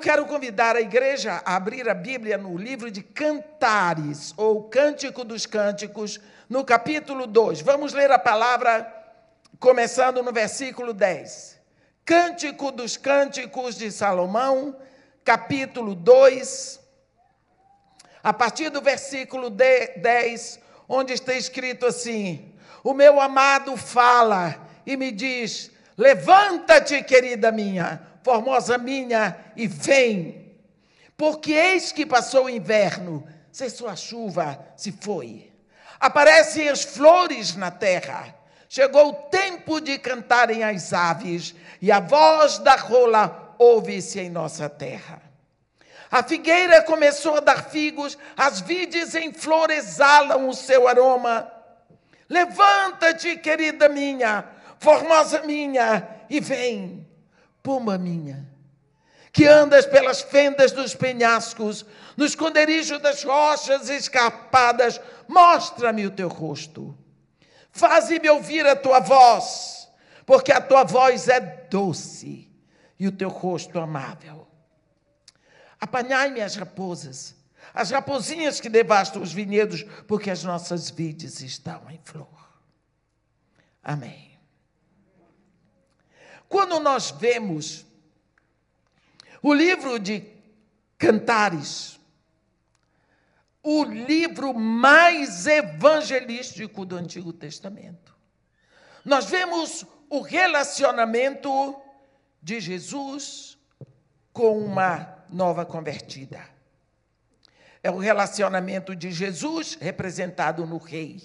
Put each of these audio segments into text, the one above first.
quero convidar a igreja a abrir a Bíblia no livro de Cantares, ou Cântico dos Cânticos, no capítulo 2. Vamos ler a palavra começando no versículo 10. Cântico dos Cânticos de Salomão, capítulo 2, a partir do versículo 10, onde está escrito assim: O meu amado fala e me diz: Levanta-te, querida minha formosa minha, e vem. Porque eis que passou o inverno, cessou a chuva, se foi. Aparecem as flores na terra. Chegou o tempo de cantarem as aves, e a voz da rola ouve-se em nossa terra. A figueira começou a dar figos, as vides em flor exalam o seu aroma. Levanta-te, querida minha, formosa minha, e vem pomba minha, que andas pelas fendas dos penhascos, no esconderijo das rochas escarpadas, mostra-me o teu rosto. Faze-me ouvir a tua voz, porque a tua voz é doce e o teu rosto amável. Apanhai-me as raposas, as raposinhas que devastam os vinhedos, porque as nossas vides estão em flor. Amém. Quando nós vemos o livro de Cantares, o livro mais evangelístico do Antigo Testamento, nós vemos o relacionamento de Jesus com uma nova convertida. É o relacionamento de Jesus representado no rei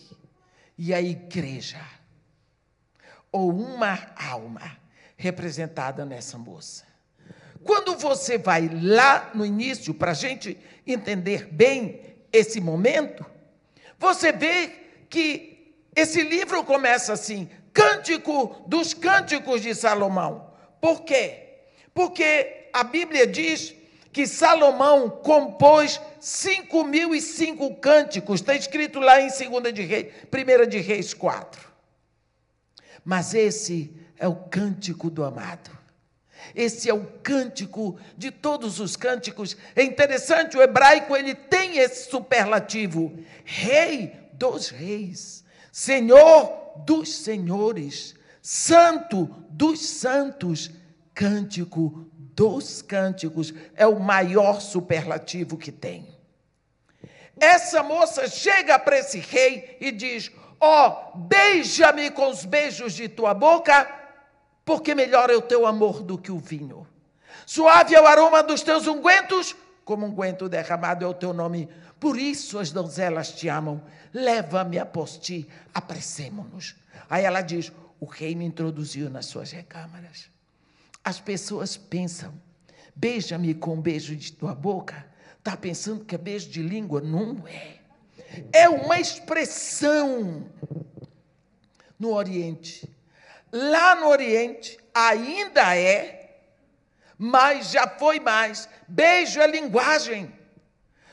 e a igreja, ou uma alma representada nessa moça. Quando você vai lá no início, para a gente entender bem esse momento, você vê que esse livro começa assim: Cântico dos Cânticos de Salomão. Por quê? Porque a Bíblia diz que Salomão compôs cinco mil e cinco cânticos, está escrito lá em 2 de Reis, 1 de Reis 4. Mas esse é o cântico do amado. Esse é o cântico de todos os cânticos. É interessante, o hebraico ele tem esse superlativo: Rei dos reis, Senhor dos senhores, Santo dos santos, cântico dos cânticos. É o maior superlativo que tem. Essa moça chega para esse rei e diz: Ó, oh, beija-me com os beijos de tua boca porque melhor é o teu amor do que o vinho. Suave é o aroma dos teus ungüentos, como unguento derramado é o teu nome. Por isso as donzelas te amam. Leva-me a ti, apressemo-nos. Aí ela diz: O rei me introduziu nas suas recâmaras. As pessoas pensam: beija-me com um beijo de tua boca. Está pensando que é beijo de língua? Não é. É uma expressão. No Oriente, Lá no Oriente ainda é, mas já foi mais. Beijo é linguagem.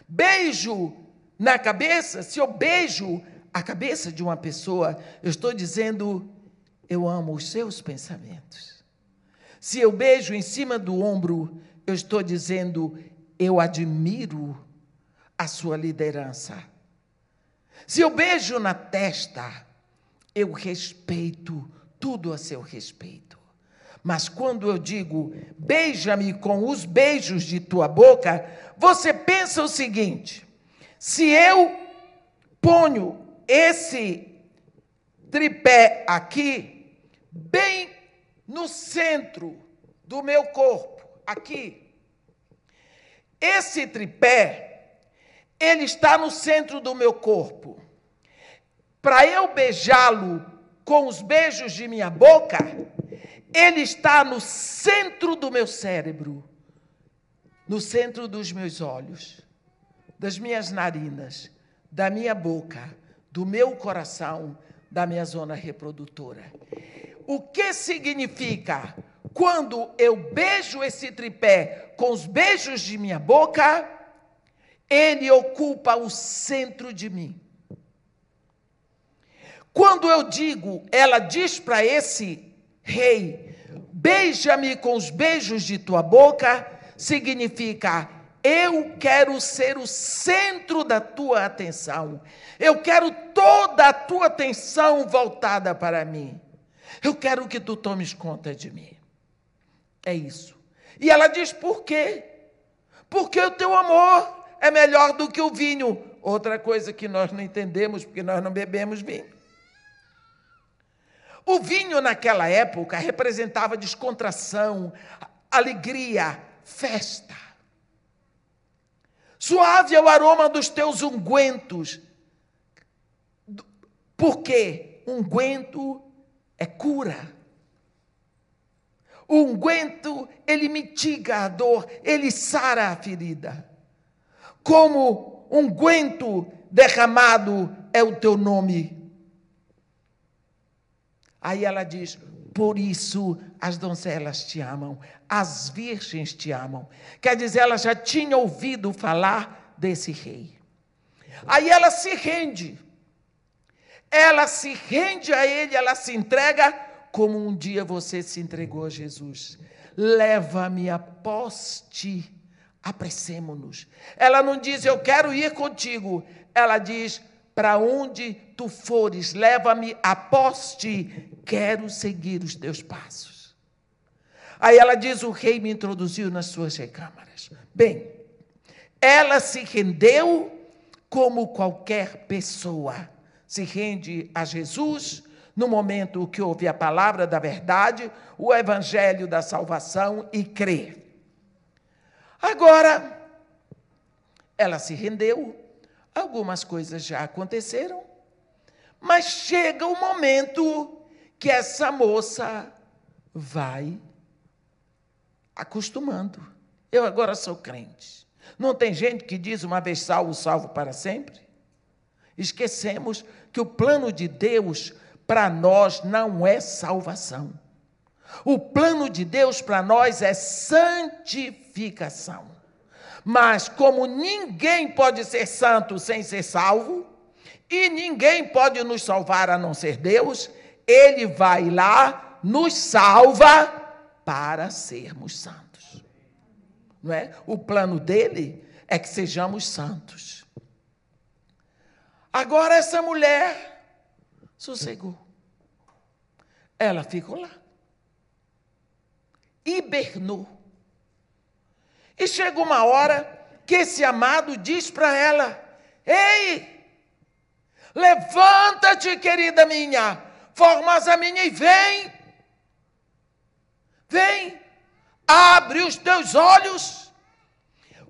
Beijo na cabeça, se eu beijo a cabeça de uma pessoa, eu estou dizendo, eu amo os seus pensamentos. Se eu beijo em cima do ombro, eu estou dizendo, eu admiro a sua liderança. Se eu beijo na testa, eu respeito tudo a seu respeito. Mas quando eu digo, beija-me com os beijos de tua boca, você pensa o seguinte: se eu ponho esse tripé aqui, bem no centro do meu corpo, aqui, esse tripé, ele está no centro do meu corpo. Para eu beijá-lo com os beijos de minha boca, ele está no centro do meu cérebro, no centro dos meus olhos, das minhas narinas, da minha boca, do meu coração, da minha zona reprodutora. O que significa quando eu beijo esse tripé com os beijos de minha boca, ele ocupa o centro de mim. Quando eu digo, ela diz para esse rei: beija-me com os beijos de tua boca, significa eu quero ser o centro da tua atenção. Eu quero toda a tua atenção voltada para mim. Eu quero que tu tomes conta de mim. É isso. E ela diz: por quê? Porque o teu amor é melhor do que o vinho. Outra coisa que nós não entendemos, porque nós não bebemos vinho. O vinho naquela época representava descontração, alegria, festa. Suave é o aroma dos teus ungüentos. Porque unguento é cura. O unguento, ele mitiga a dor, ele sara a ferida. Como unguento derramado é o teu nome. Aí ela diz: por isso as donzelas te amam, as virgens te amam. Quer dizer, ela já tinha ouvido falar desse rei. Aí ela se rende. Ela se rende a ele, ela se entrega como um dia você se entregou a Jesus. Leva-me a poste, apressemo-nos. Ela não diz, eu quero ir contigo. Ela diz, para onde tu fores, leva-me a poste, quero seguir os teus passos. Aí ela diz: o rei me introduziu nas suas recâmaras. Bem, ela se rendeu como qualquer pessoa se rende a Jesus no momento que ouve a palavra da verdade, o evangelho da salvação e crê. Agora, ela se rendeu, algumas coisas já aconteceram, mas chega o momento que essa moça vai acostumando. Eu agora sou crente. Não tem gente que diz uma vez salvo, salvo para sempre? Esquecemos que o plano de Deus para nós não é salvação. O plano de Deus para nós é santificação. Mas como ninguém pode ser santo sem ser salvo, e ninguém pode nos salvar a não ser Deus, ele vai lá, nos salva para sermos santos. Não é? O plano dele é que sejamos santos. Agora essa mulher sossegou. Ela ficou lá. Hibernou. E chega uma hora que esse amado diz para ela: Ei, levanta-te, querida minha, formosa minha, e vem. Vem, abre os teus olhos,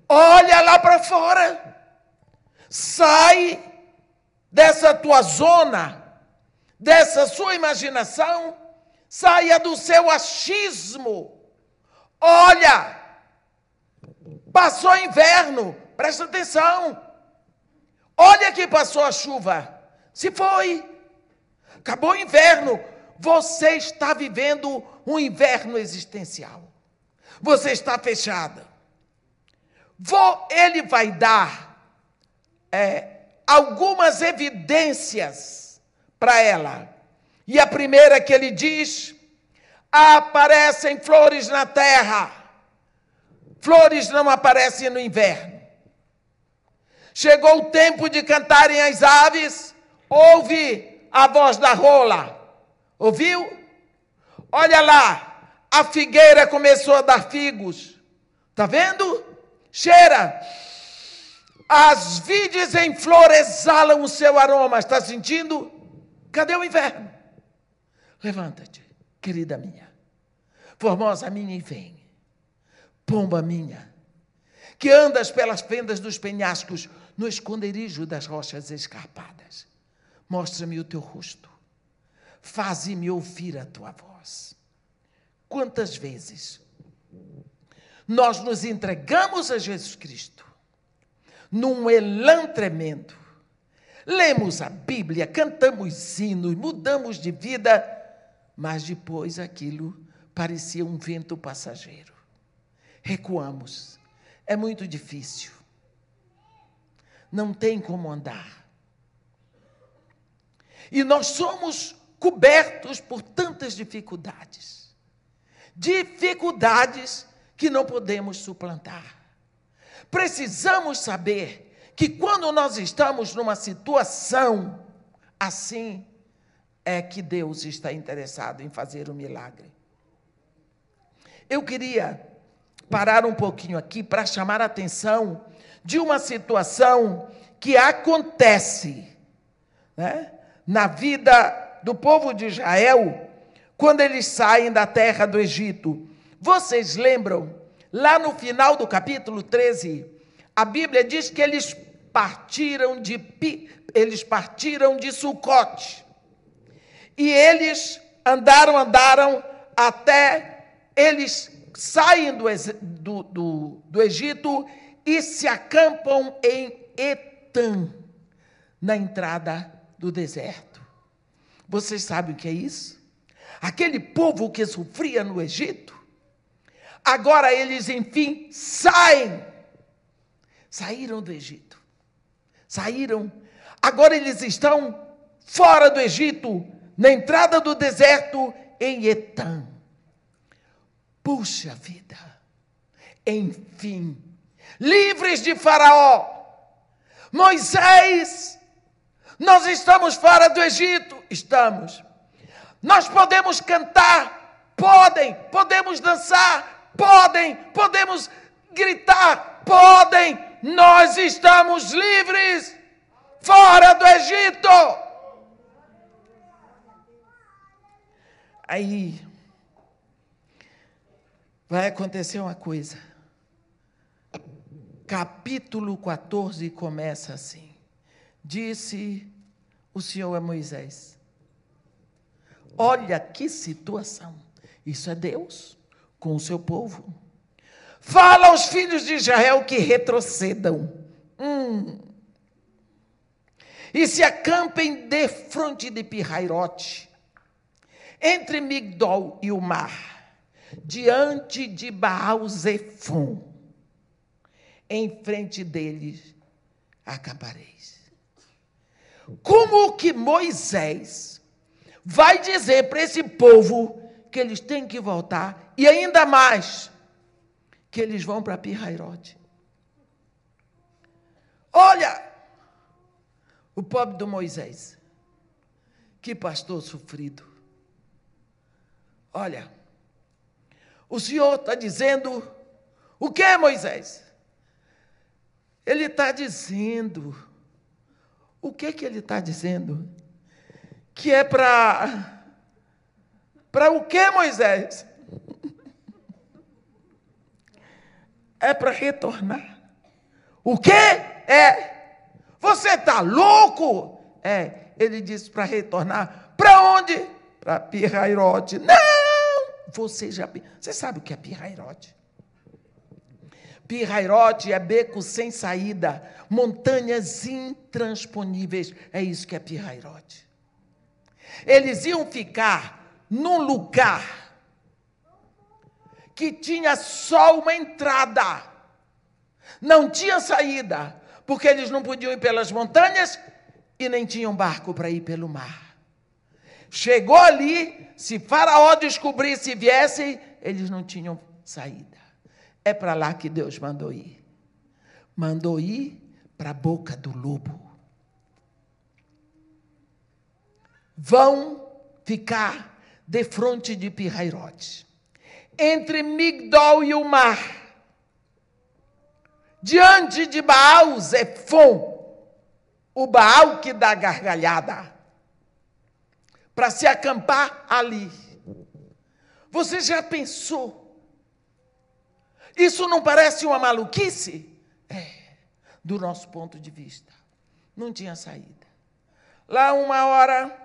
olha lá para fora, sai dessa tua zona, dessa sua imaginação, saia do seu achismo. Olha, passou inverno, presta atenção. Olha que passou a chuva, se foi. Acabou o inverno. Você está vivendo um inverno existencial. Você está fechada. Vou, ele vai dar é, algumas evidências para ela. E a primeira que ele diz: aparecem flores na terra. Flores não aparecem no inverno. Chegou o tempo de cantarem as aves, ouve a voz da rola. Ouviu? Olha lá, a figueira começou a dar figos. Está vendo? Cheira. As vides em flor exalam o seu aroma. Está sentindo? Cadê o inverno? Levanta-te, querida minha. Formosa minha e vem. Pomba minha, que andas pelas fendas dos penhascos, no esconderijo das rochas escarpadas. Mostra-me o teu rosto. Faze-me ouvir a tua voz. Quantas vezes nós nos entregamos a Jesus Cristo num elan tremendo, lemos a Bíblia, cantamos hinos, mudamos de vida, mas depois aquilo parecia um vento passageiro. Recuamos. É muito difícil. Não tem como andar. E nós somos cobertos por tantas dificuldades. Dificuldades que não podemos suplantar. Precisamos saber que quando nós estamos numa situação assim, é que Deus está interessado em fazer um milagre. Eu queria parar um pouquinho aqui para chamar a atenção de uma situação que acontece né, na vida do povo de Israel quando eles saem da terra do Egito. Vocês lembram, lá no final do capítulo 13, a Bíblia diz que eles partiram de eles partiram de Sucote. E eles andaram, andaram até eles saem do, do, do, do Egito e se acampam em Etam, na entrada do deserto. Vocês sabem o que é isso? Aquele povo que sofria no Egito, agora eles, enfim, saem. Saíram do Egito. Saíram. Agora eles estão fora do Egito, na entrada do deserto, em Etam. Puxa vida. Enfim, livres de Faraó. Moisés, nós estamos fora do Egito. Estamos. Nós podemos cantar, podem, podemos dançar, podem, podemos gritar, podem. Nós estamos livres fora do Egito. Aí vai acontecer uma coisa. Capítulo 14 começa assim: Disse o Senhor a Moisés: Olha que situação. Isso é Deus com o seu povo. Fala aos filhos de Israel que retrocedam. Hum. E se acampem de fronte de Pirrairote, entre Migdol e o mar diante de Baal Zefon, em frente deles acampareis. Como que Moisés vai dizer para esse povo que eles têm que voltar e ainda mais que eles vão para Pirrairote? Olha, o pobre do Moisés, que pastor sofrido. Olha, o Senhor está dizendo o que, Moisés? Ele está dizendo. O que que ele está dizendo? Que é para. Para o que, Moisés? É para retornar. O que? É. Você está louco? É. Ele disse para retornar. Para onde? Para Pirrairote. Não! Você já. Você sabe o que é pirrairote? Pirrairote é beco sem saída, montanhas intransponíveis. É isso que é pirrairote. Eles iam ficar num lugar que tinha só uma entrada, não tinha saída, porque eles não podiam ir pelas montanhas e nem tinham barco para ir pelo mar. Chegou ali, se Faraó descobrisse e viesse, eles não tinham saída. É para lá que Deus mandou ir. Mandou ir para a boca do lobo. Vão ficar de frente de Pirrairote, entre Migdol e o mar, diante de Baal Zefon, o Baal que dá gargalhada para se acampar ali. Você já pensou? Isso não parece uma maluquice? É, do nosso ponto de vista. Não tinha saída. Lá, uma hora,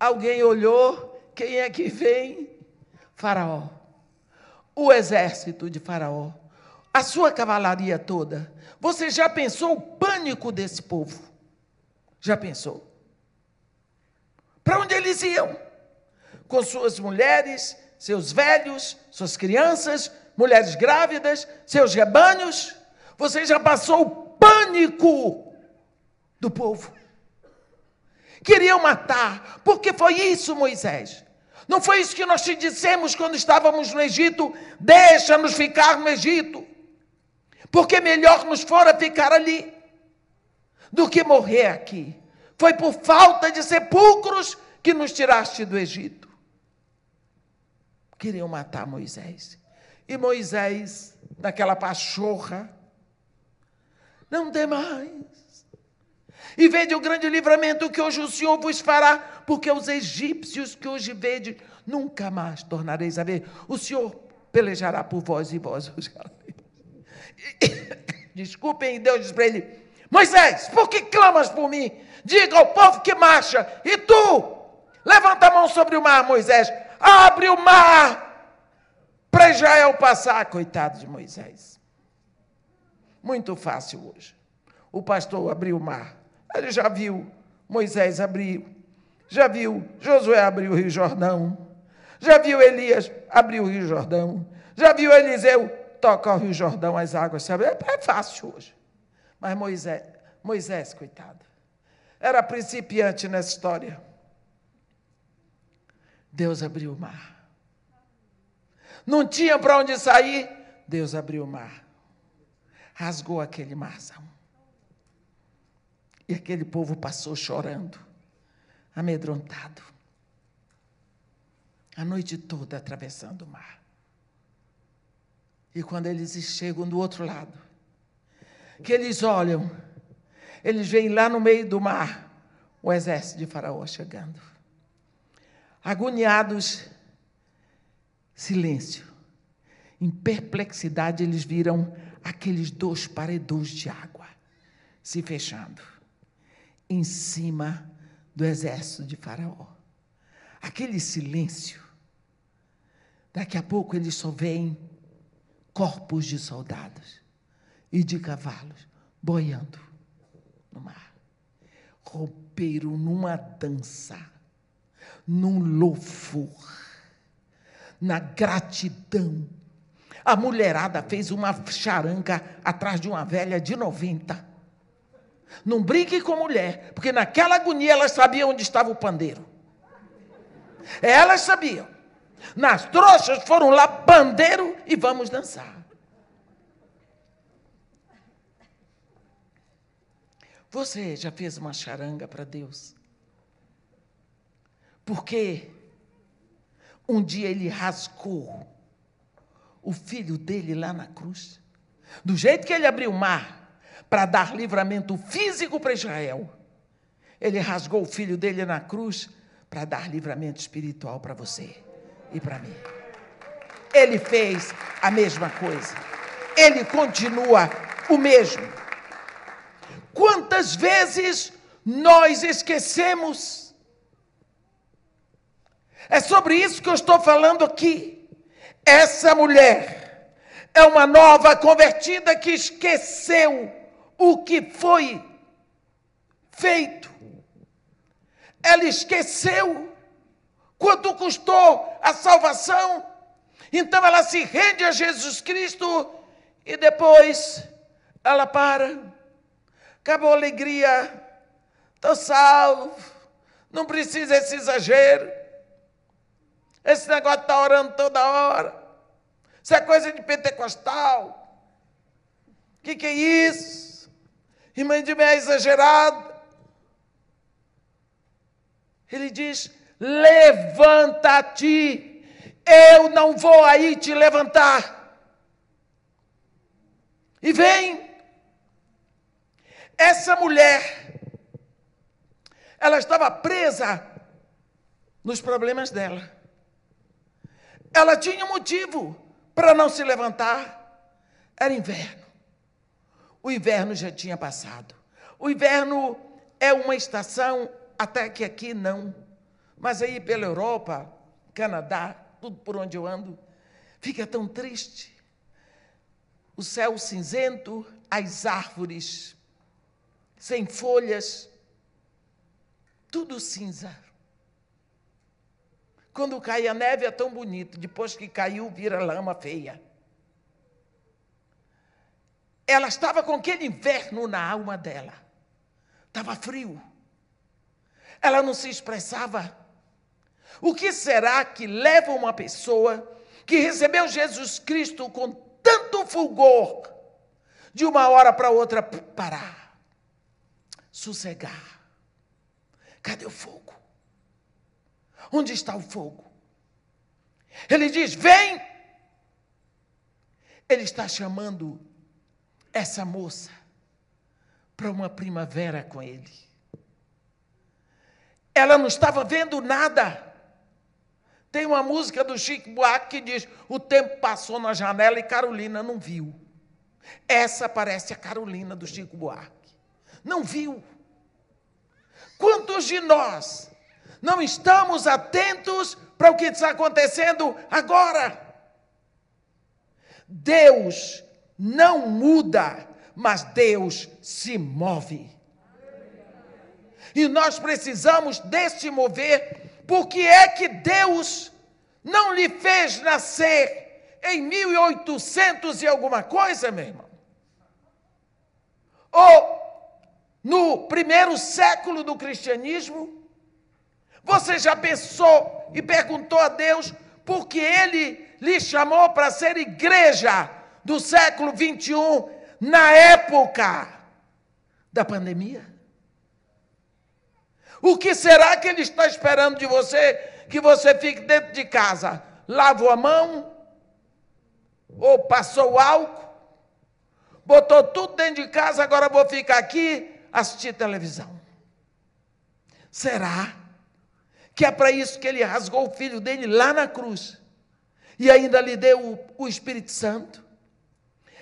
alguém olhou: quem é que vem? Faraó. O exército de Faraó. A sua cavalaria toda. Você já pensou o pânico desse povo? Já pensou? Para onde eles iam? Com suas mulheres, seus velhos, suas crianças, mulheres grávidas, seus rebanhos. Você já passou o pânico do povo. Queriam matar, porque foi isso, Moisés. Não foi isso que nós te dissemos quando estávamos no Egito? Deixa-nos ficar no Egito, porque melhor nos fora ficar ali do que morrer aqui. Foi por falta de sepulcros que nos tiraste do Egito. Queriam matar Moisés. E Moisés, naquela pachorra, não tem mais. E vede o grande livramento que hoje o Senhor vos fará, porque os egípcios que hoje vede, nunca mais tornareis a ver. O Senhor pelejará por vós e vós os Desculpem, Deus diz para ele: Moisés, por que clamas por mim? Diga ao povo que marcha. E tu, levanta a mão sobre o mar, Moisés. Abre o mar para Israel passar. Coitado de Moisés. Muito fácil hoje. O pastor abriu o mar. Ele já viu Moisés abrir, já viu Josué abrir o Rio Jordão, já viu Elias abrir o Rio Jordão, já viu Eliseu tocar o Rio Jordão, as águas se abrem. É fácil hoje. Mas Moisés, Moisés, coitado, era principiante nessa história. Deus abriu o mar. Não tinha para onde sair, Deus abriu o mar. Rasgou aquele marzão. E aquele povo passou chorando, amedrontado, a noite toda atravessando o mar. E quando eles chegam do outro lado, que eles olham, eles veem lá no meio do mar o exército de Faraó chegando. Agoniados, silêncio. Em perplexidade, eles viram aqueles dois paredões de água se fechando em cima do exército de Faraó. Aquele silêncio. Daqui a pouco eles só veem corpos de soldados e de cavalos boiando no mar. Romperam numa dança, num louvor, na gratidão. A mulherada fez uma charanga atrás de uma velha de 90 não brinque com mulher, porque naquela agonia elas sabiam onde estava o pandeiro. Elas sabiam. Nas trouxas foram lá, pandeiro e vamos dançar. Você já fez uma charanga para Deus? Porque um dia ele rasgou o filho dele lá na cruz. Do jeito que ele abriu o mar, para dar livramento físico para Israel. Ele rasgou o filho dele na cruz para dar livramento espiritual para você e para mim. Ele fez a mesma coisa. Ele continua o mesmo. Quantas vezes nós esquecemos? É sobre isso que eu estou falando aqui. Essa mulher é uma nova convertida que esqueceu o que foi feito. Ela esqueceu quanto custou a salvação. Então ela se rende a Jesus Cristo e depois ela para. Acabou a alegria. Estou salvo. Não precisa esse exagero. Esse negócio de estar tá orando toda hora. Isso é coisa de pentecostal. O que, que é isso? Irmã de é exagerado. Ele diz: levanta-te, eu não vou aí te levantar. E vem. Essa mulher, ela estava presa nos problemas dela. Ela tinha motivo para não se levantar. Era inverno. O inverno já tinha passado. O inverno é uma estação, até que aqui não. Mas aí pela Europa, Canadá, tudo por onde eu ando, fica tão triste. O céu cinzento, as árvores sem folhas, tudo cinza. Quando cai a neve é tão bonito, depois que caiu, vira lama feia. Ela estava com aquele inverno na alma dela. Estava frio. Ela não se expressava. O que será que leva uma pessoa que recebeu Jesus Cristo com tanto fulgor, de uma hora para outra parar, sossegar? Cadê o fogo? Onde está o fogo? Ele diz: Vem! Ele está chamando essa moça para uma primavera com ele. Ela não estava vendo nada. Tem uma música do Chico Buarque que diz: O tempo passou na janela e Carolina não viu. Essa parece a Carolina do Chico Buarque. Não viu. Quantos de nós não estamos atentos para o que está acontecendo agora? Deus não muda, mas Deus se move. E nós precisamos deste mover, porque é que Deus não lhe fez nascer em 1800 e alguma coisa, meu irmão? Ou no primeiro século do cristianismo? Você já pensou e perguntou a Deus por que ele lhe chamou para ser igreja do século 21 na época da pandemia? O que será que ele está esperando de você que você fique dentro de casa? Lavou a mão? Ou passou álcool? Botou tudo dentro de casa, agora vou ficar aqui assistir televisão. Será que é para isso que ele rasgou o filho dele lá na cruz e ainda lhe deu o, o Espírito Santo?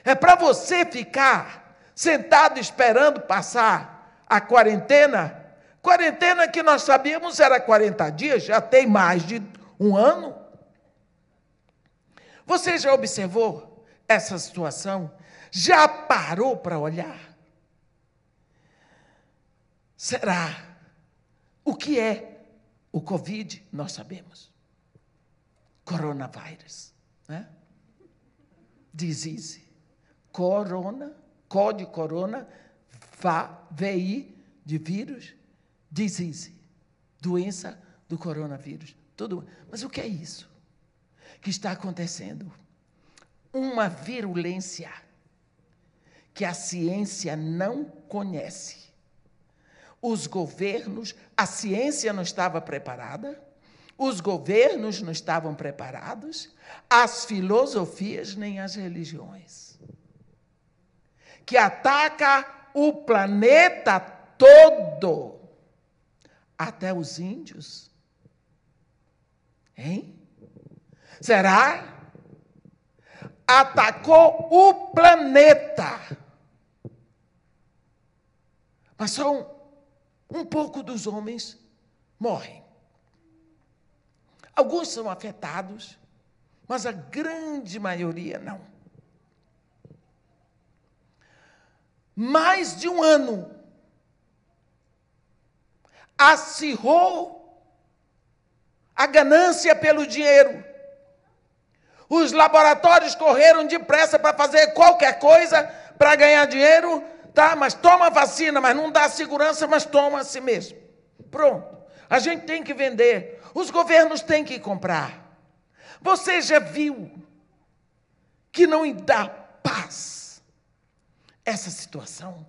É para você ficar sentado esperando passar a quarentena? Quarentena que nós sabíamos era 40 dias, já tem mais de um ano. Você já observou essa situação? Já parou para olhar? Será? O que é o Covid? Nós sabemos. Coronavírus. Né? Disease. Corona, có de corona, vá, VI de vírus, disease. Doença do coronavírus. Tudo. Mas o que é isso que está acontecendo? Uma virulência que a ciência não conhece os governos, a ciência não estava preparada, os governos não estavam preparados, as filosofias nem as religiões. Que ataca o planeta todo, até os índios. Hein? Será? Atacou o planeta. Mas são um pouco dos homens morrem. Alguns são afetados, mas a grande maioria não. Mais de um ano acirrou a ganância pelo dinheiro. Os laboratórios correram depressa para fazer qualquer coisa para ganhar dinheiro Tá, mas toma vacina, mas não dá segurança, mas toma a si mesmo. Pronto. A gente tem que vender. Os governos têm que comprar. Você já viu que não dá paz essa situação?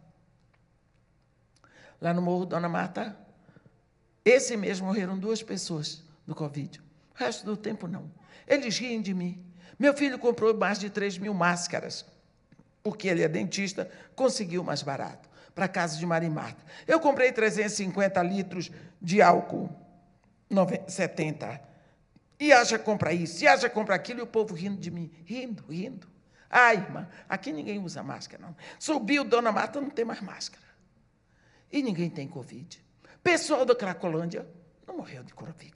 Lá no Morro Dona Marta, esse mês morreram duas pessoas do Covid. O resto do tempo não. Eles riem de mim. Meu filho comprou mais de 3 mil máscaras porque ele é dentista, conseguiu mais barato, para a casa de Marimata. Eu comprei 350 litros de álcool 70. E acha compra isso, e acha compra aquilo, e o povo rindo de mim, rindo, rindo. Ai, irmã, aqui ninguém usa máscara, não. Subiu, Dona Marta não tem mais máscara. E ninguém tem Covid. Pessoal da Cracolândia não morreu de Covid.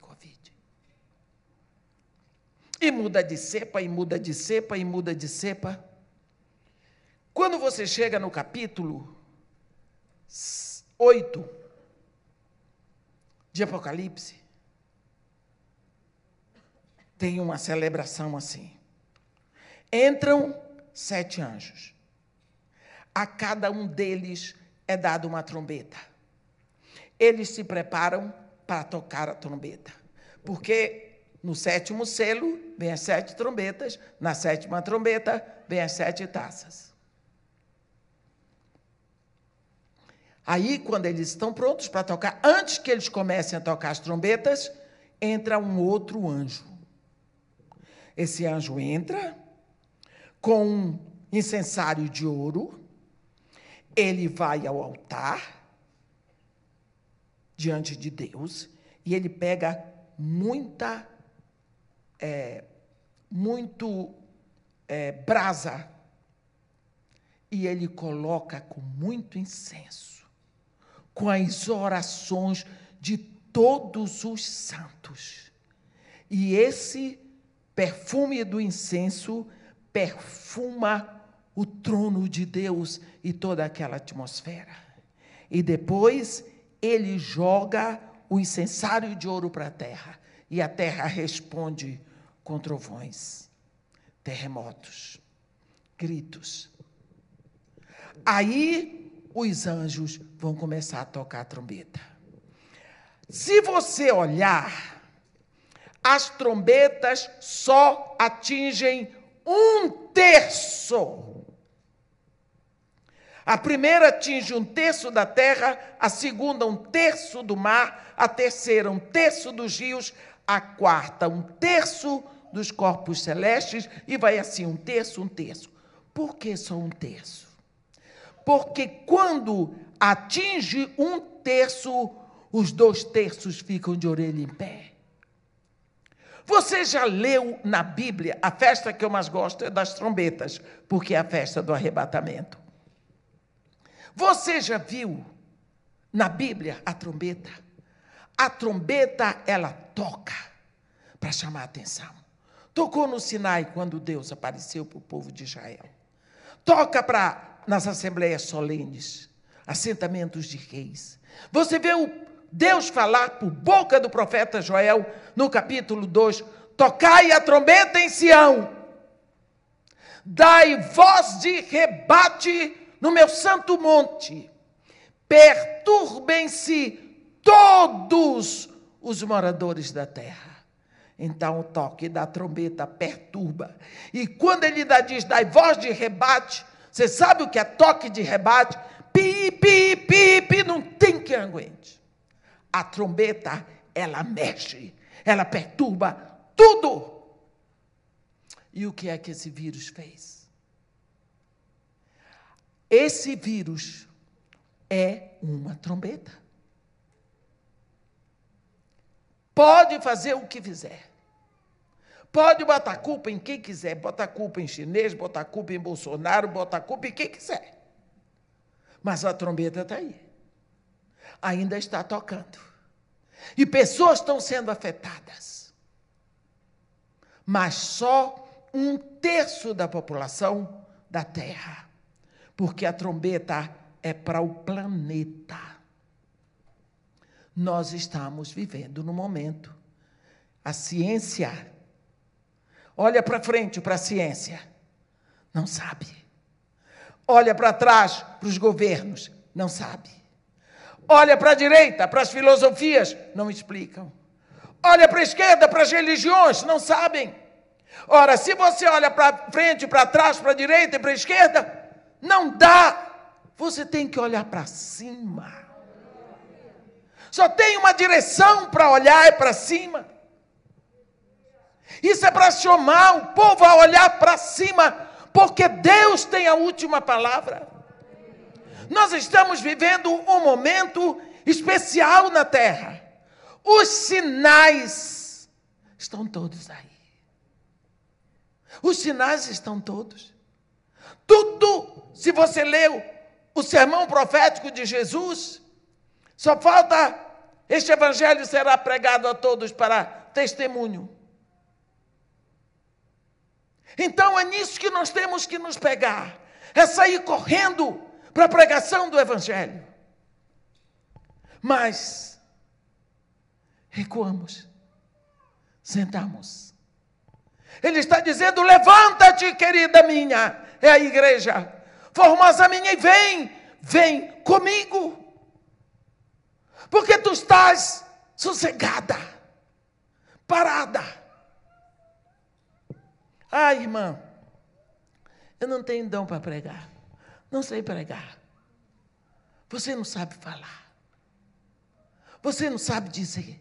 E muda de cepa, e muda de cepa, e muda de cepa. Quando você chega no capítulo 8 de Apocalipse, tem uma celebração assim. Entram sete anjos. A cada um deles é dada uma trombeta. Eles se preparam para tocar a trombeta, Porque no sétimo selo vem as sete trombetas, na sétima trombeta vem as sete taças. Aí, quando eles estão prontos para tocar, antes que eles comecem a tocar as trombetas, entra um outro anjo. Esse anjo entra com um incensário de ouro, ele vai ao altar diante de Deus e ele pega muita, é, muito é, brasa e ele coloca com muito incenso, com as orações de todos os santos. E esse perfume do incenso perfuma o trono de Deus e toda aquela atmosfera. E depois ele joga o incensário de ouro para a terra. E a terra responde com trovões, terremotos, gritos. Aí os anjos vão começar a tocar a trombeta. Se você olhar, as trombetas só atingem um terço a primeira atinge um terço da terra, a segunda um terço do mar, a terceira um terço dos rios, a quarta um terço dos corpos celestes e vai assim um terço, um terço. Por que só um terço? Porque quando atinge um terço, os dois terços ficam de orelha em pé. Você já leu na Bíblia, a festa que eu mais gosto é das trombetas, porque é a festa do arrebatamento. Você já viu na Bíblia a trombeta? A trombeta, ela toca para chamar a atenção. Tocou no Sinai quando Deus apareceu para o povo de Israel. Toca para nas assembleias solenes, assentamentos de reis. Você vê o Deus falar por boca do profeta Joel no capítulo 2: Tocai a trombeta em Sião, dai voz de rebate no meu santo monte. Perturbem-se todos os moradores da terra. Então o toque da trombeta perturba. E quando ele diz, dá voz de rebate, você sabe o que é toque de rebate? Pi, pi, pi, pi, não tem quem aguente. A trombeta, ela mexe, ela perturba tudo. E o que é que esse vírus fez? Esse vírus é uma trombeta. Pode fazer o que fizer. Pode botar culpa em quem quiser, botar culpa em chinês, botar culpa em Bolsonaro, botar culpa em quem quiser. Mas a trombeta está aí. Ainda está tocando. E pessoas estão sendo afetadas. Mas só um terço da população da Terra porque a trombeta é para o planeta. Nós estamos vivendo no momento. A ciência olha para frente para a ciência, não sabe. Olha para trás para os governos, não sabe. Olha para a direita, para as filosofias, não explicam. Olha para a esquerda, para as religiões, não sabem. Ora, se você olha para frente, para trás, para a direita e para a esquerda, não dá. Você tem que olhar para cima. Só tem uma direção para olhar é para cima. Isso é para chamar o povo a olhar para cima, porque Deus tem a última palavra. Nós estamos vivendo um momento especial na terra. Os sinais estão todos aí. Os sinais estão todos. Tudo, se você leu o sermão profético de Jesus, só falta este evangelho será pregado a todos para testemunho. Então é nisso que nós temos que nos pegar, é sair correndo para a pregação do evangelho. Mas recuamos, sentamos. Ele está dizendo: levanta-te, querida minha, é a igreja. Formosa minha, e vem, vem comigo. Porque tu estás sossegada. parada. Ah, irmã, eu não tenho dom para pregar. Não sei pregar. Você não sabe falar. Você não sabe dizer.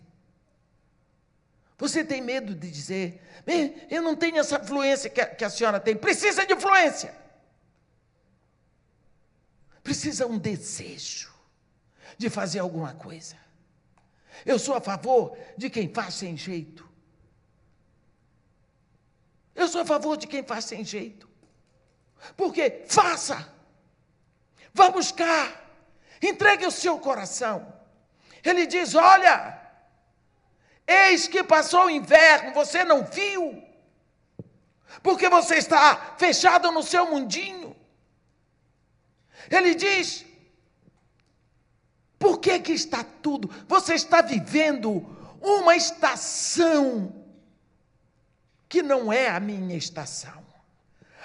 Você tem medo de dizer, eu não tenho essa fluência que a, que a senhora tem. Precisa de fluência. Precisa um desejo de fazer alguma coisa. Eu sou a favor de quem faz sem jeito. Eu sou a favor de quem faz sem jeito. Porque faça. Vá buscar. Entregue o seu coração. Ele diz: Olha, eis que passou o inverno, você não viu, porque você está fechado no seu mundinho. Ele diz: por que, que está tudo? Você está vivendo uma estação que não é a minha estação.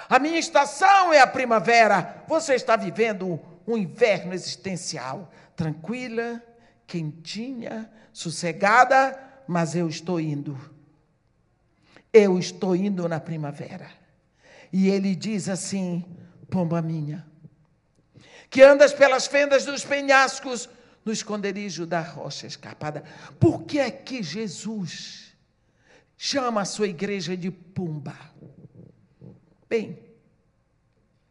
A minha estação é a primavera. Você está vivendo um inverno existencial, tranquila, quentinha, sossegada, mas eu estou indo. Eu estou indo na primavera. E ele diz assim: pomba minha, que andas pelas fendas dos penhascos, no esconderijo da rocha escapada. Por que é que Jesus chama a sua igreja de pomba? Bem,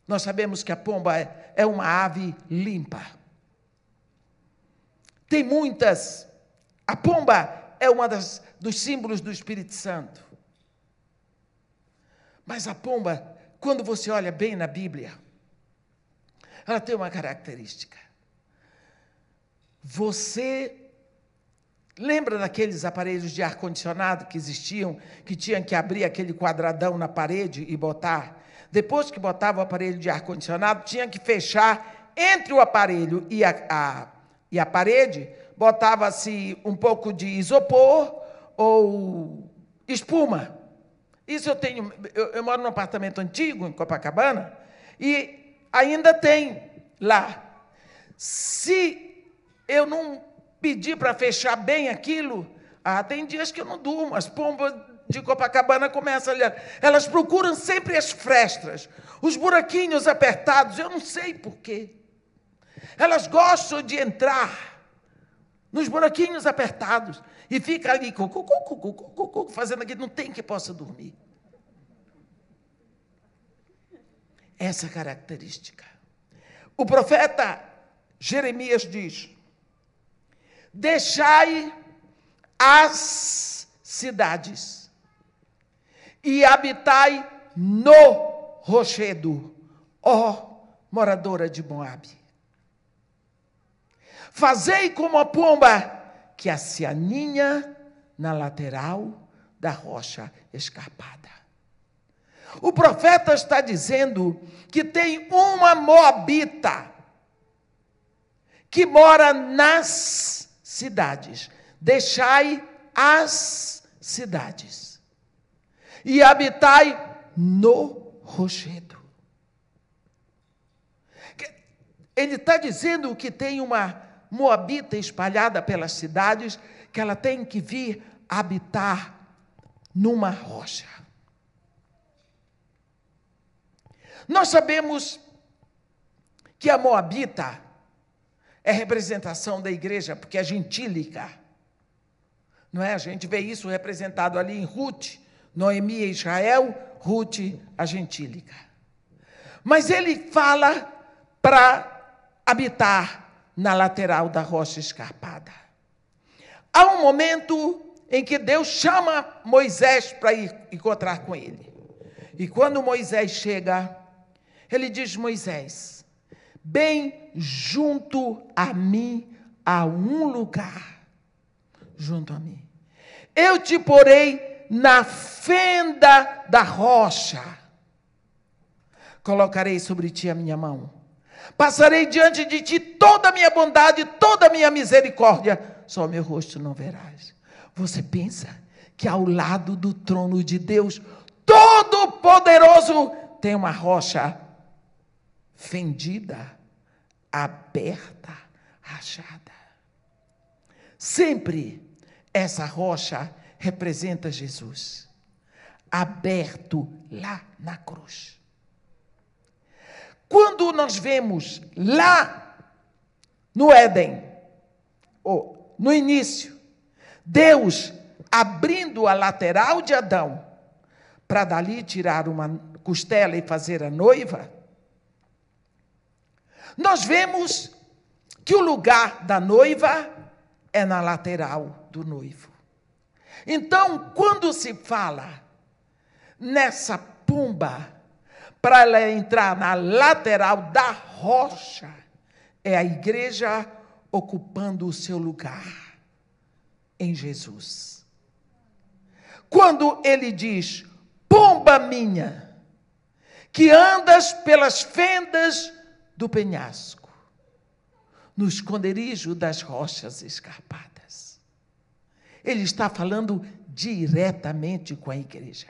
nós sabemos que a pomba é uma ave limpa. Tem muitas. A pomba é uma das, dos símbolos do Espírito Santo. Mas a pomba, quando você olha bem na Bíblia, ela tem uma característica. Você lembra daqueles aparelhos de ar-condicionado que existiam, que tinham que abrir aquele quadradão na parede e botar? Depois que botava o aparelho de ar-condicionado, tinha que fechar entre o aparelho e a, a, e a parede, botava-se um pouco de isopor ou espuma. Isso eu tenho. Eu, eu moro num apartamento antigo, em Copacabana, e ainda tem lá. Se eu não pedi para fechar bem aquilo, ah, tem dias que eu não durmo, as pombas de Copacabana começam a olhar. Elas procuram sempre as frestas, os buraquinhos apertados, eu não sei porquê. Elas gostam de entrar nos buraquinhos apertados e fica ali cucu, cucu, cucu, fazendo aquilo, não tem que possa dormir. Essa característica. O profeta Jeremias diz: Deixai as cidades e habitai no rochedo, ó moradora de Moabe. Fazei como a pomba que se aninha na lateral da rocha escarpada. O profeta está dizendo que tem uma moabita que mora nas cidades. Deixai as cidades e habitai no rochedo. Ele está dizendo que tem uma moabita espalhada pelas cidades, que ela tem que vir habitar numa rocha. Nós sabemos que a moabita é representação da igreja, porque é gentílica. Não é? A gente vê isso representado ali em Ruth, Noemi e Israel, Ruth a gentílica. Mas ele fala para habitar na lateral da rocha escarpada. Há um momento em que Deus chama Moisés para ir encontrar com ele. E quando Moisés chega, ele diz: Moisés, bem junto a mim, a um lugar, junto a mim. Eu te porei na fenda da rocha, colocarei sobre ti a minha mão, passarei diante de ti toda a minha bondade, toda a minha misericórdia, só meu rosto não verás. Você pensa que ao lado do trono de Deus, Todo-Poderoso, tem uma rocha fendida, aberta, rachada. Sempre essa rocha representa Jesus, aberto lá na cruz. Quando nós vemos lá no Éden, ou no início, Deus abrindo a lateral de Adão para dali tirar uma costela e fazer a noiva, nós vemos que o lugar da noiva é na lateral do noivo. Então, quando se fala nessa pomba para ela entrar na lateral da rocha, é a igreja ocupando o seu lugar em Jesus. Quando ele diz: Pomba minha, que andas pelas fendas do penhasco, no esconderijo das rochas escarpadas. Ele está falando diretamente com a igreja.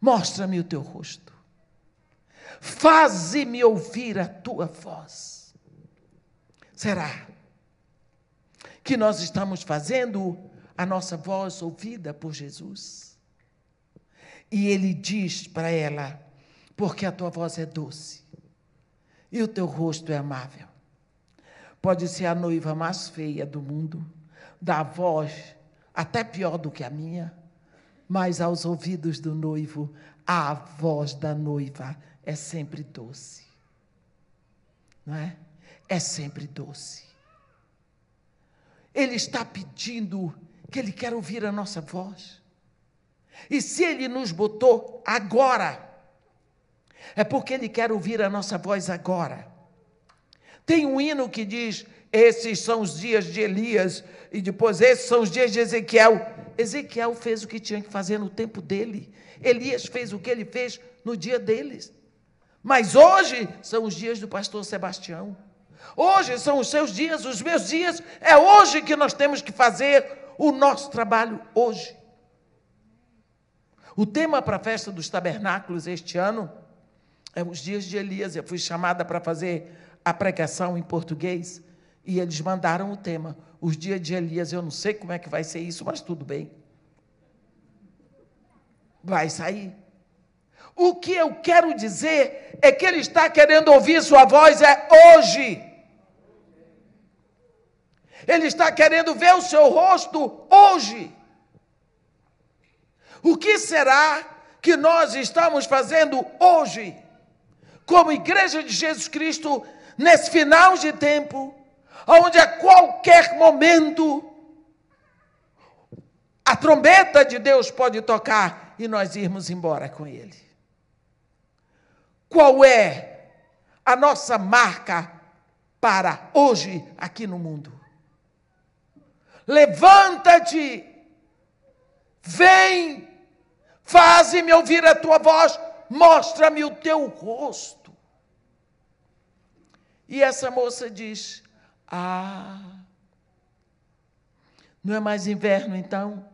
Mostra-me o teu rosto. Faze-me ouvir a tua voz. Será que nós estamos fazendo a nossa voz ouvida por Jesus? E ele diz para ela: Porque a tua voz é doce e o teu rosto é amável. Pode ser a noiva mais feia do mundo, da voz até pior do que a minha, mas aos ouvidos do noivo, a voz da noiva é sempre doce. Não é? É sempre doce. Ele está pedindo que ele quer ouvir a nossa voz. E se ele nos botou agora, é porque ele quer ouvir a nossa voz agora. Tem um hino que diz: esses são os dias de Elias, e depois esses são os dias de Ezequiel. Ezequiel fez o que tinha que fazer no tempo dele. Elias fez o que ele fez no dia deles. Mas hoje são os dias do pastor Sebastião. Hoje são os seus dias, os meus dias. É hoje que nós temos que fazer o nosso trabalho hoje. O tema para a festa dos tabernáculos este ano os dias de Elias. Eu fui chamada para fazer a pregação em português e eles mandaram o tema. Os dias de Elias, eu não sei como é que vai ser isso, mas tudo bem. Vai sair. O que eu quero dizer é que ele está querendo ouvir sua voz é hoje. Ele está querendo ver o seu rosto hoje. O que será que nós estamos fazendo hoje, como Igreja de Jesus Cristo, nesse final de tempo, onde a qualquer momento a trombeta de Deus pode tocar e nós irmos embora com Ele? Qual é a nossa marca para hoje aqui no mundo? Levanta-te, vem Faze-me ouvir a tua voz, mostra-me o teu rosto. E essa moça diz: Ah, não é mais inverno então?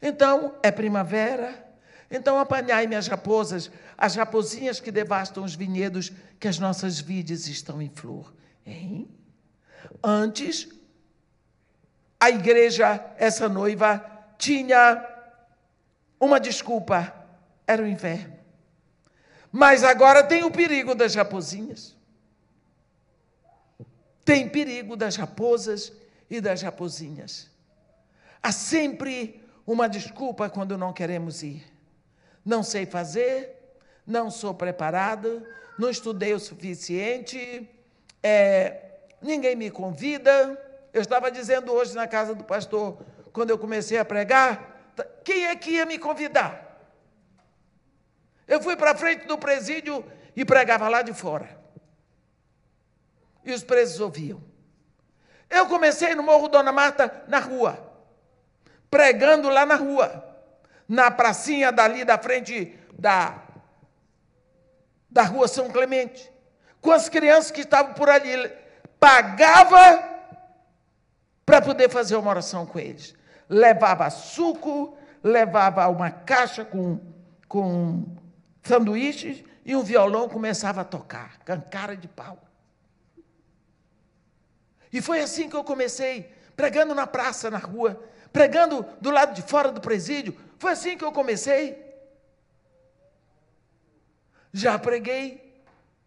Então é primavera? Então apanhai minhas raposas, as raposinhas que devastam os vinhedos, que as nossas vides estão em flor. Hein? Antes, a igreja, essa noiva, tinha uma desculpa, era o inverno. Mas agora tem o perigo das raposinhas. Tem perigo das raposas e das raposinhas. Há sempre uma desculpa quando não queremos ir. Não sei fazer, não sou preparado, não estudei o suficiente, é, ninguém me convida. Eu estava dizendo hoje na casa do pastor, quando eu comecei a pregar, quem é que ia me convidar? Eu fui para frente do presídio e pregava lá de fora. E os presos ouviam. Eu comecei no Morro Dona Marta, na rua, pregando lá na rua, na pracinha dali da frente da, da rua São Clemente, com as crianças que estavam por ali. Pagava para poder fazer uma oração com eles levava suco, levava uma caixa com, com sanduíches e um violão começava a tocar, com cara de pau. E foi assim que eu comecei, pregando na praça, na rua, pregando do lado de fora do presídio. Foi assim que eu comecei. Já preguei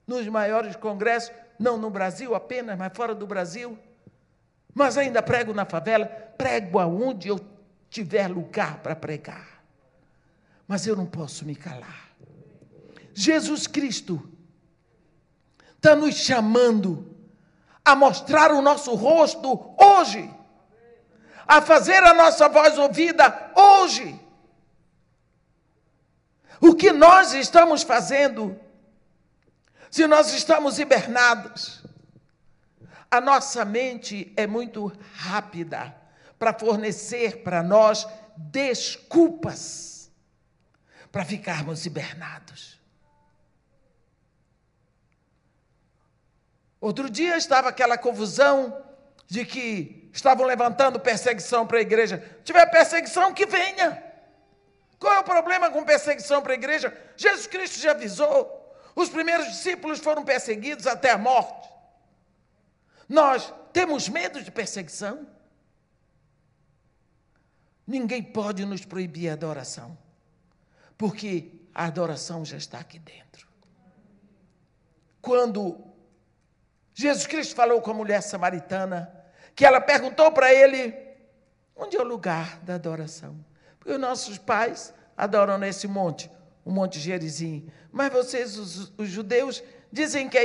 nos maiores congressos, não no Brasil apenas, mas fora do Brasil. Mas ainda prego na favela, prego aonde eu tiver lugar para pregar. Mas eu não posso me calar. Jesus Cristo está nos chamando a mostrar o nosso rosto hoje, a fazer a nossa voz ouvida hoje. O que nós estamos fazendo, se nós estamos hibernados, a nossa mente é muito rápida para fornecer para nós desculpas para ficarmos hibernados. Outro dia estava aquela confusão de que estavam levantando perseguição para a igreja. Se tiver perseguição, que venha. Qual é o problema com perseguição para a igreja? Jesus Cristo já avisou. Os primeiros discípulos foram perseguidos até a morte. Nós temos medo de perseguição? Ninguém pode nos proibir a adoração, porque a adoração já está aqui dentro. Quando Jesus Cristo falou com a mulher samaritana, que ela perguntou para ele: onde é o lugar da adoração? Porque os nossos pais adoram nesse monte, o Monte Gerizim. Mas vocês, os, os judeus, dizem que é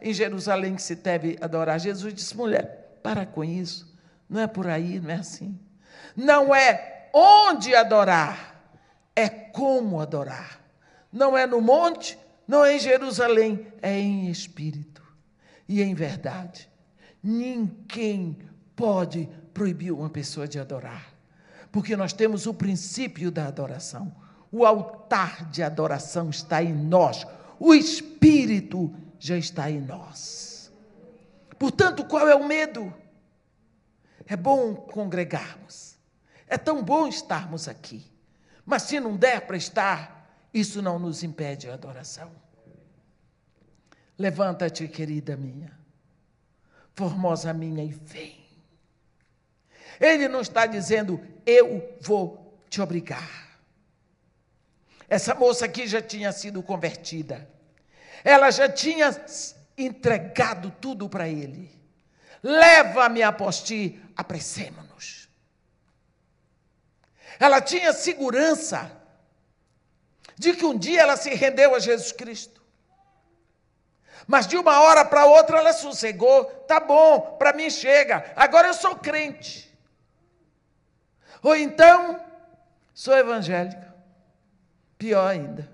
em Jerusalém que se deve adorar. Jesus disse: mulher, para com isso. Não é por aí, não é assim. Não é onde adorar, é como adorar. Não é no monte, não é em Jerusalém, é em espírito e em verdade. Ninguém pode proibir uma pessoa de adorar, porque nós temos o princípio da adoração. O altar de adoração está em nós, o Espírito já está em nós. Portanto, qual é o medo? É bom congregarmos, é tão bom estarmos aqui, mas se não der para estar, isso não nos impede a adoração. Levanta-te, querida minha, formosa minha, e vem. Ele não está dizendo, eu vou te obrigar. Essa moça aqui já tinha sido convertida. Ela já tinha entregado tudo para ele. Leva-me a posti, apressemos-nos. Ela tinha segurança de que um dia ela se rendeu a Jesus Cristo. Mas de uma hora para outra ela sossegou. Tá bom, para mim chega. Agora eu sou crente. Ou então, sou evangélica. Pior ainda.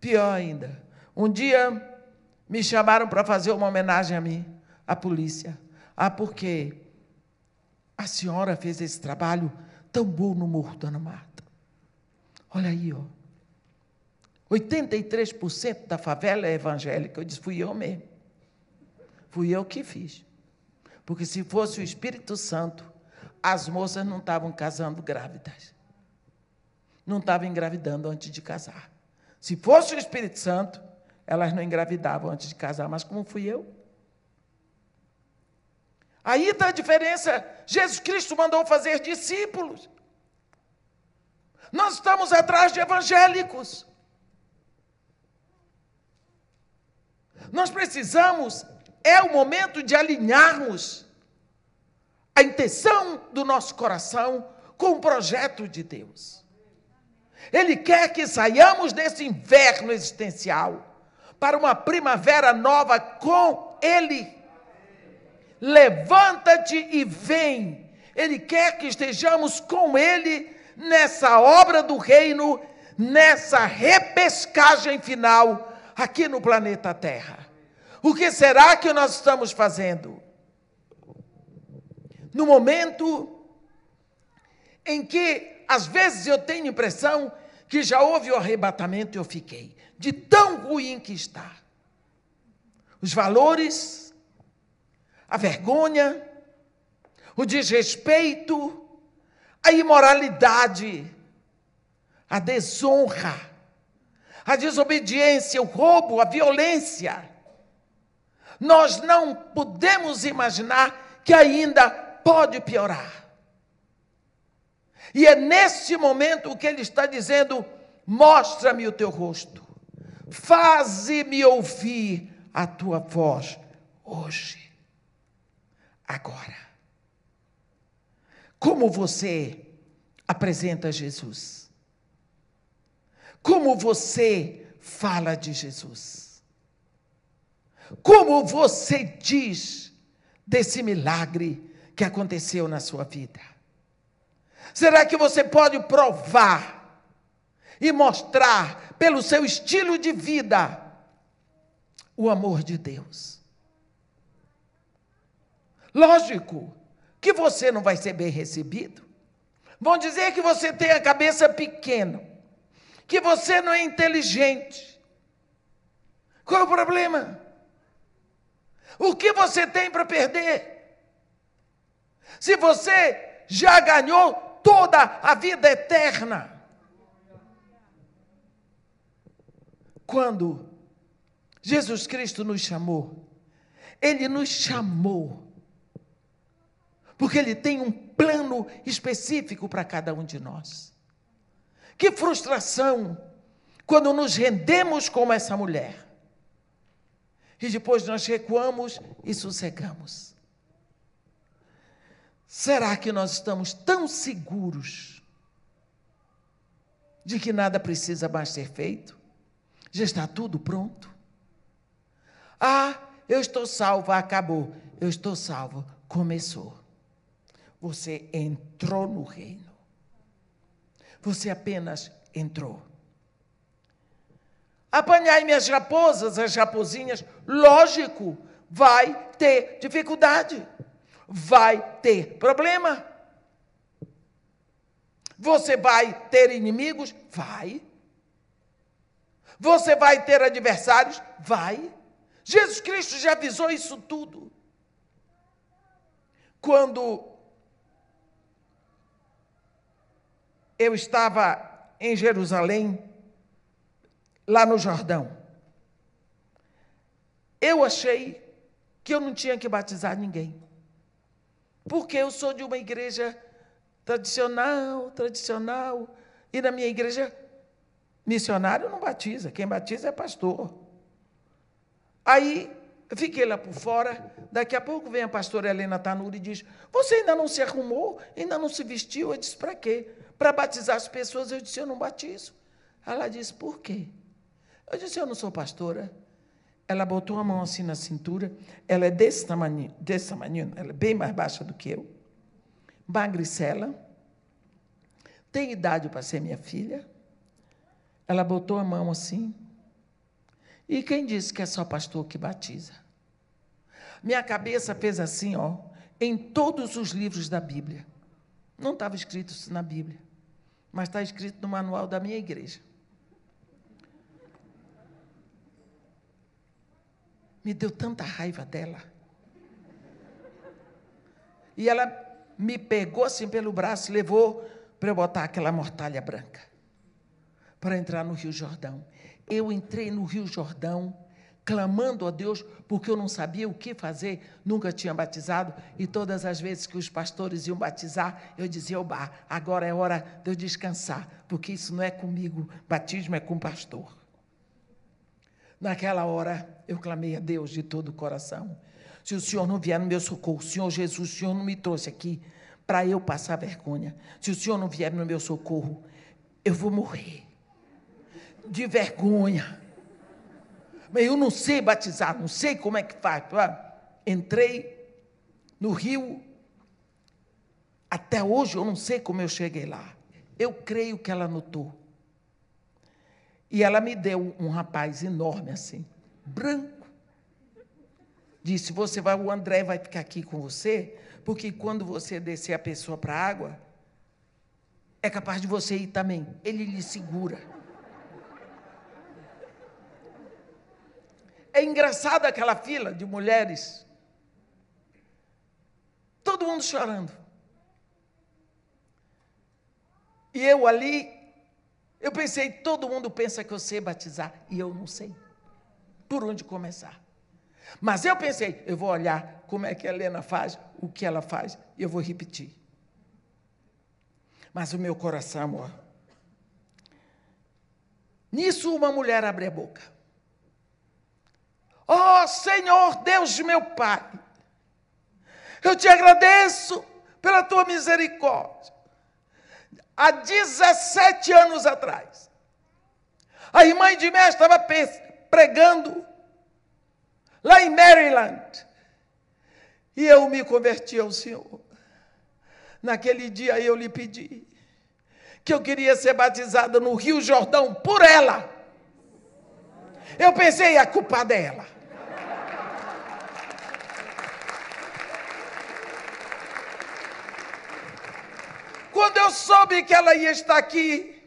Pior ainda. Um dia me chamaram para fazer uma homenagem a mim, a polícia. Ah, porque a senhora fez esse trabalho tão bom no Morro da Mata. Olha aí, ó. 83% da favela é evangélica. Eu disse, fui eu mesmo. Fui eu que fiz. Porque se fosse o Espírito Santo, as moças não estavam casando grávidas. Não estavam engravidando antes de casar. Se fosse o Espírito Santo, elas não engravidavam antes de casar, mas como fui eu? Aí está a diferença. Jesus Cristo mandou fazer discípulos. Nós estamos atrás de evangélicos. Nós precisamos, é o momento de alinharmos a intenção do nosso coração com o projeto de Deus. Ele quer que saiamos desse inverno existencial para uma primavera nova com Ele. Levanta-te e vem. Ele quer que estejamos com Ele nessa obra do reino, nessa repescagem final aqui no planeta Terra. O que será que nós estamos fazendo? No momento em que, às vezes, eu tenho impressão que já houve o arrebatamento e eu fiquei, de tão ruim que está. Os valores, a vergonha, o desrespeito, a imoralidade, a desonra, a desobediência, o roubo, a violência. Nós não podemos imaginar que ainda pode piorar. E é nesse momento que ele está dizendo: mostra-me o teu rosto, faze-me ouvir a tua voz hoje, agora. Como você apresenta Jesus? Como você fala de Jesus? Como você diz desse milagre que aconteceu na sua vida? Será que você pode provar e mostrar pelo seu estilo de vida o amor de Deus? Lógico que você não vai ser bem recebido. Vão dizer que você tem a cabeça pequena, que você não é inteligente. Qual é o problema? O que você tem para perder? Se você já ganhou toda a vida eterna. Quando Jesus Cristo nos chamou, Ele nos chamou, porque Ele tem um plano específico para cada um de nós. Que frustração quando nos rendemos como essa mulher e depois nós recuamos e sossegamos. Será que nós estamos tão seguros de que nada precisa mais ser feito? Já está tudo pronto? Ah, eu estou salvo, acabou. Eu estou salvo, começou. Você entrou no reino. Você apenas entrou. Apanhai minhas raposas, as raposinhas, lógico, vai ter dificuldade vai ter problema. Você vai ter inimigos? Vai. Você vai ter adversários? Vai. Jesus Cristo já avisou isso tudo. Quando eu estava em Jerusalém, lá no Jordão, eu achei que eu não tinha que batizar ninguém. Porque eu sou de uma igreja tradicional, tradicional, e na minha igreja, missionário não batiza, quem batiza é pastor. Aí, fiquei lá por fora, daqui a pouco vem a pastora Helena Tanuri e diz, você ainda não se arrumou, ainda não se vestiu? Eu disse, para quê? Para batizar as pessoas, eu disse, eu não batizo. Ela disse, por quê? Eu disse, eu não sou pastora. Ela botou a mão assim na cintura. Ela é desse tamanho, desse tamanho, ela é bem mais baixa do que eu. Magricela. Tem idade para ser minha filha. Ela botou a mão assim. E quem disse que é só pastor que batiza? Minha cabeça fez assim, ó, em todos os livros da Bíblia. Não estava escrito isso na Bíblia, mas está escrito no manual da minha igreja. Me deu tanta raiva dela. E ela me pegou assim pelo braço levou para eu botar aquela mortalha branca para entrar no Rio Jordão. Eu entrei no Rio Jordão clamando a Deus porque eu não sabia o que fazer, nunca tinha batizado e todas as vezes que os pastores iam batizar, eu dizia: "Oba, agora é hora de eu descansar, porque isso não é comigo, batismo é com o pastor". Naquela hora, eu clamei a Deus de todo o coração. Se o Senhor não vier no meu socorro, Senhor Jesus, o Senhor não me trouxe aqui para eu passar vergonha. Se o Senhor não vier no meu socorro, eu vou morrer de vergonha. Mas eu não sei batizar, não sei como é que faz. Entrei no rio, até hoje eu não sei como eu cheguei lá. Eu creio que ela notou. E ela me deu um rapaz enorme assim, branco. Disse: "Você vai, o André vai ficar aqui com você, porque quando você descer a pessoa para a água, é capaz de você ir também. Ele lhe segura. É engraçado aquela fila de mulheres. Todo mundo chorando. E eu ali eu pensei, todo mundo pensa que eu sei batizar e eu não sei. Por onde começar? Mas eu pensei, eu vou olhar como é que a Helena faz, o que ela faz, e eu vou repetir. Mas o meu coração, amor. Nisso uma mulher abre a boca. Oh Senhor Deus de meu Pai, eu te agradeço pela tua misericórdia. Há 17 anos atrás, a irmã Mé estava pregando lá em Maryland. E eu me converti ao Senhor. Naquele dia eu lhe pedi que eu queria ser batizada no Rio Jordão por ela. Eu pensei, a culpa dela. Quando eu soube que ela ia estar aqui,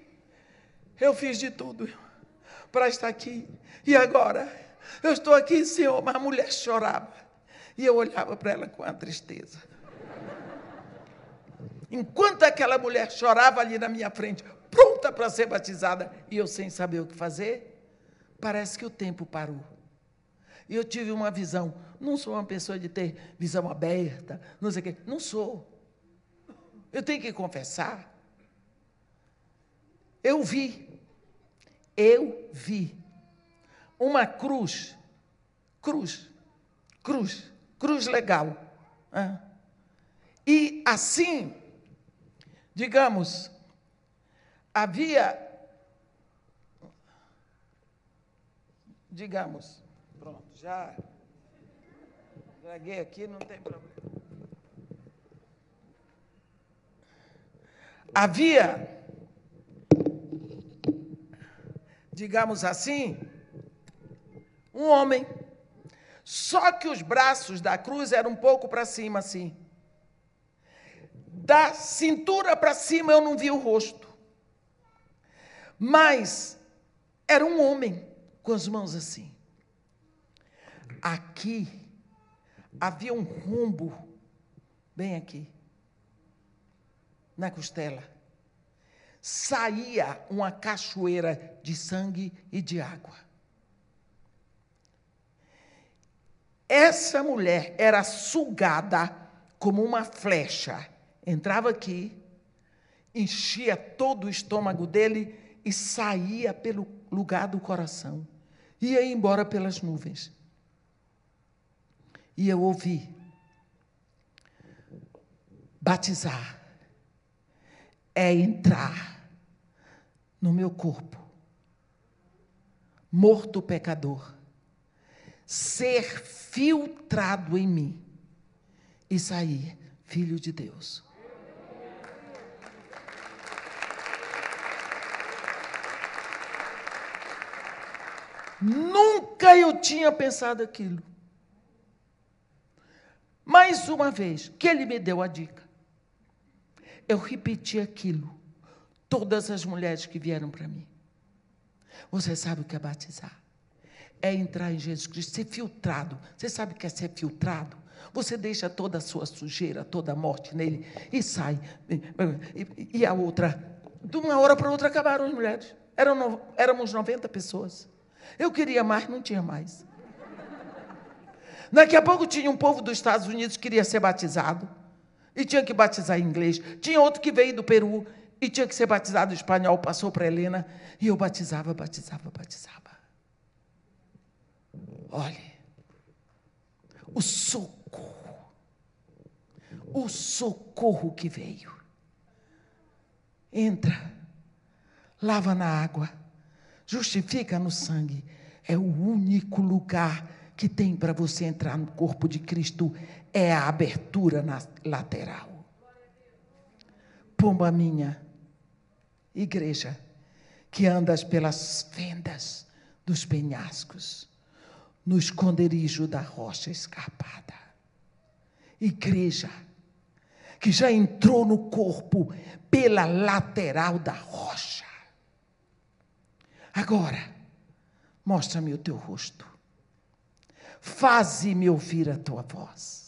eu fiz de tudo para estar aqui. E agora, eu estou aqui, Senhor, uma mulher chorava. E eu olhava para ela com a tristeza. Enquanto aquela mulher chorava ali na minha frente, pronta para ser batizada, e eu sem saber o que fazer, parece que o tempo parou. E eu tive uma visão. Não sou uma pessoa de ter visão aberta, não sei o quê. Não sou. Eu tenho que confessar. Eu vi. Eu vi uma cruz. Cruz. Cruz. Cruz legal. E assim, digamos, havia, digamos, pronto, já draguei aqui, não tem problema. Havia, digamos assim, um homem. Só que os braços da cruz eram um pouco para cima, assim. Da cintura para cima eu não vi o rosto. Mas era um homem com as mãos assim. Aqui havia um rumbo, bem aqui, na costela. Saía uma cachoeira de sangue e de água. Essa mulher era sugada como uma flecha. Entrava aqui, enchia todo o estômago dele e saía pelo lugar do coração. Ia embora pelas nuvens. E eu ouvi batizar é entrar no meu corpo, morto pecador ser filtrado em mim e sair filho de Deus. Nunca eu tinha pensado aquilo. Mais uma vez, que ele me deu a dica. Eu repeti aquilo. Todas as mulheres que vieram para mim. Você sabe o que é batizar? é entrar em Jesus Cristo, ser filtrado. Você sabe o que é ser filtrado? Você deixa toda a sua sujeira, toda a morte nele e sai. E, e a outra, de uma hora para outra acabaram as mulheres. Eram, éramos 90 pessoas. Eu queria mais, não tinha mais. Daqui a pouco tinha um povo dos Estados Unidos que queria ser batizado e tinha que batizar em inglês. Tinha outro que veio do Peru e tinha que ser batizado em espanhol, passou para Helena e eu batizava, batizava, batizava. Olhe, o socorro, o socorro que veio. Entra, lava na água, justifica no sangue. É o único lugar que tem para você entrar no corpo de Cristo é a abertura na lateral. Pomba minha, igreja, que andas pelas fendas dos penhascos no esconderijo da rocha escarpada. Igreja que já entrou no corpo pela lateral da rocha. Agora, mostra-me o teu rosto. Faze-me ouvir a tua voz.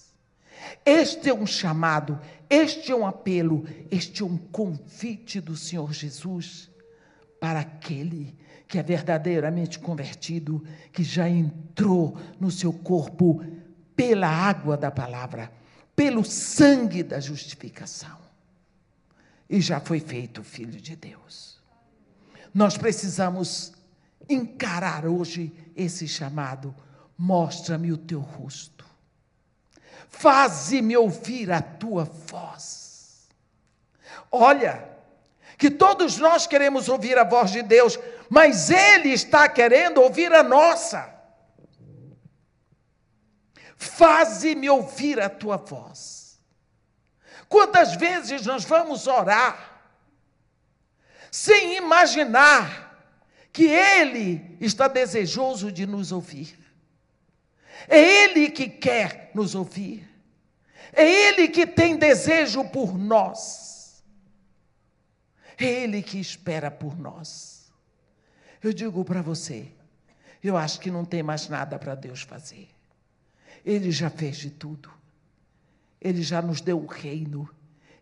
Este é um chamado, este é um apelo, este é um convite do Senhor Jesus para aquele que é verdadeiramente convertido, que já entrou no seu corpo pela água da palavra, pelo sangue da justificação. E já foi feito filho de Deus. Nós precisamos encarar hoje esse chamado. Mostra-me o teu rosto. Faze-me ouvir a tua voz. Olha, que todos nós queremos ouvir a voz de Deus, mas Ele está querendo ouvir a nossa. Faze-me ouvir a tua voz. Quantas vezes nós vamos orar sem imaginar que Ele está desejoso de nos ouvir? É Ele que quer nos ouvir. É Ele que tem desejo por nós. É Ele que espera por nós. Eu digo para você, eu acho que não tem mais nada para Deus fazer. Ele já fez de tudo. Ele já nos deu o reino,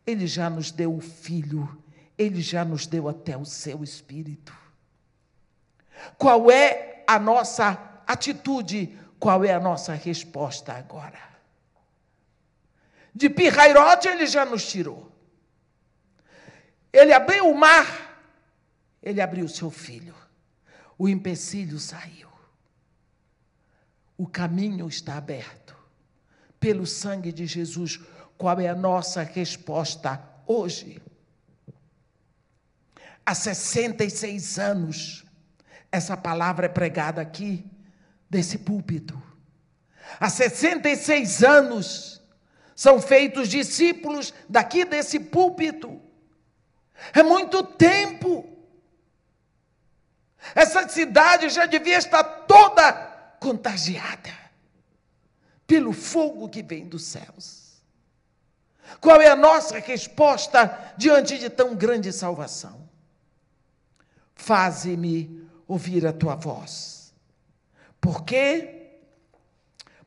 ele já nos deu o filho, ele já nos deu até o seu espírito. Qual é a nossa atitude? Qual é a nossa resposta agora? De Pirrairote ele já nos tirou. Ele abriu o mar, ele abriu seu filho. O empecilho saiu. O caminho está aberto. Pelo sangue de Jesus, qual é a nossa resposta hoje? Há 66 anos, essa palavra é pregada aqui, desse púlpito. Há 66 anos, são feitos discípulos daqui desse púlpito. É muito tempo. Essa cidade já devia estar toda contagiada pelo fogo que vem dos céus. Qual é a nossa resposta diante de tão grande salvação? Faze-me ouvir a tua voz. Por quê?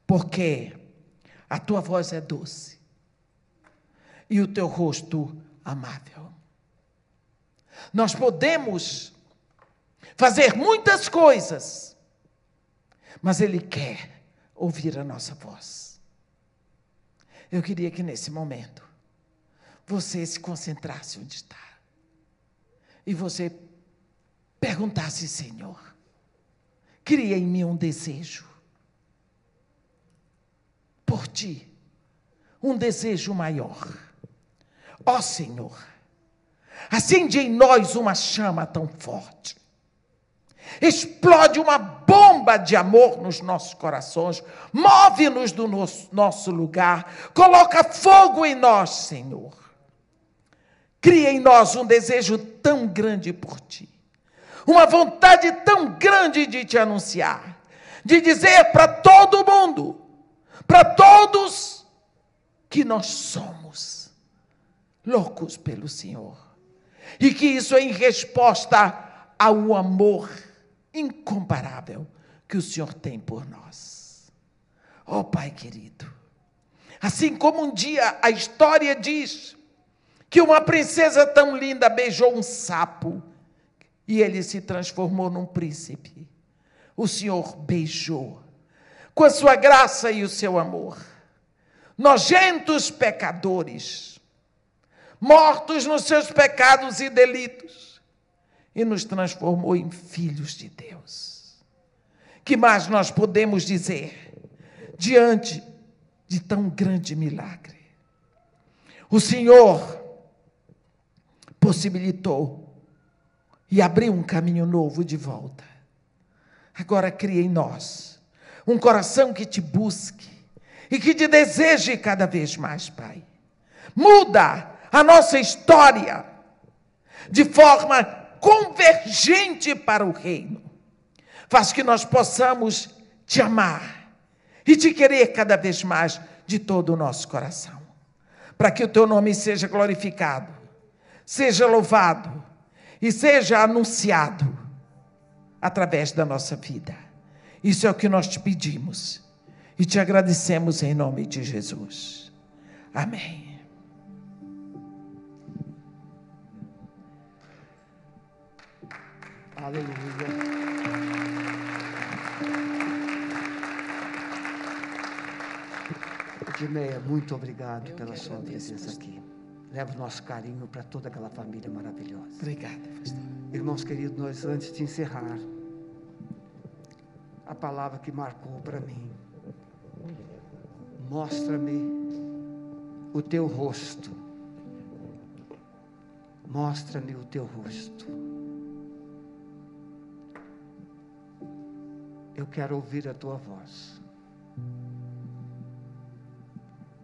Porque a tua voz é doce e o teu rosto amável. Nós podemos fazer muitas coisas mas Ele quer ouvir a nossa voz. Eu queria que nesse momento você se concentrasse onde está e você perguntasse, Senhor, cria em mim um desejo por ti, um desejo maior. Ó Senhor, acende em nós uma chama tão forte explode uma bomba de amor nos nossos corações, move-nos do nosso, nosso lugar, coloca fogo em nós, Senhor. Cria em nós um desejo tão grande por Ti, uma vontade tão grande de Te anunciar, de dizer para todo mundo, para todos, que nós somos loucos pelo Senhor. E que isso é em resposta ao amor incomparável que o Senhor tem por nós. Oh, Pai querido, assim como um dia a história diz que uma princesa tão linda beijou um sapo e ele se transformou num príncipe, o Senhor beijou com a sua graça e o seu amor. Nojentos pecadores, mortos nos seus pecados e delitos, e nos transformou em filhos de Deus. Que mais nós podemos dizer diante de tão grande milagre? O Senhor possibilitou e abriu um caminho novo de volta. Agora cria em nós um coração que te busque e que te deseje cada vez mais, Pai. Muda a nossa história de forma convergente para o reino. Faz que nós possamos te amar e te querer cada vez mais de todo o nosso coração. Para que o teu nome seja glorificado, seja louvado e seja anunciado através da nossa vida. Isso é o que nós te pedimos e te agradecemos em nome de Jesus. Amém. Aleluia. Edmeia, muito obrigado Eu pela sua presença aqui. Leva o nosso carinho para toda aquela família maravilhosa. Obrigado, pastor. Irmãos queridos, nós antes de encerrar, a palavra que marcou para mim. Mostra-me o teu rosto. Mostra-me o teu rosto. Eu quero ouvir a tua voz.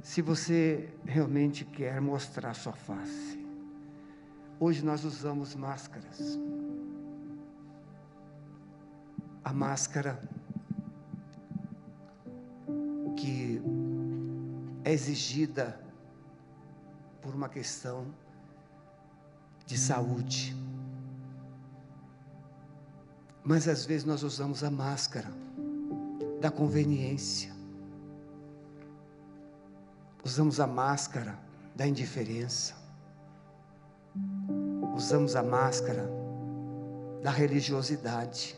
Se você realmente quer mostrar sua face, hoje nós usamos máscaras. A máscara que é exigida por uma questão de saúde. Mas às vezes nós usamos a máscara da conveniência. Usamos a máscara da indiferença. Usamos a máscara da religiosidade.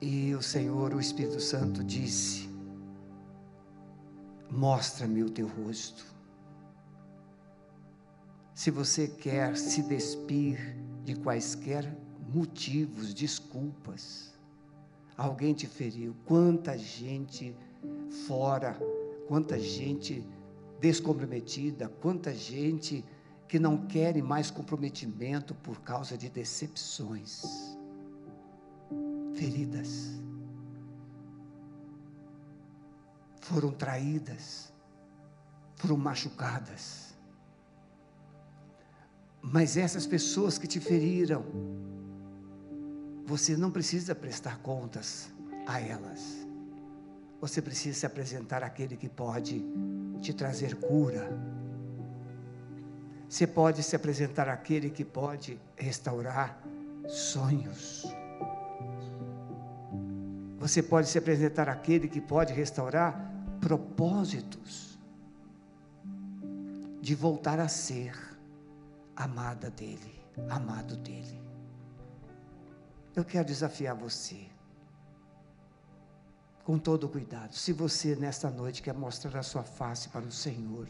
E o Senhor, o Espírito Santo, disse: Mostra-me o teu rosto. Se você quer se despir de quaisquer motivos, desculpas, alguém te feriu, quanta gente fora, quanta gente descomprometida, quanta gente que não quer mais comprometimento por causa de decepções, feridas, foram traídas, foram machucadas. Mas essas pessoas que te feriram, você não precisa prestar contas a elas. Você precisa se apresentar àquele que pode te trazer cura. Você pode se apresentar àquele que pode restaurar sonhos. Você pode se apresentar àquele que pode restaurar propósitos de voltar a ser amada dele, amado dele. Eu quero desafiar você, com todo cuidado. Se você nesta noite quer mostrar a sua face para o Senhor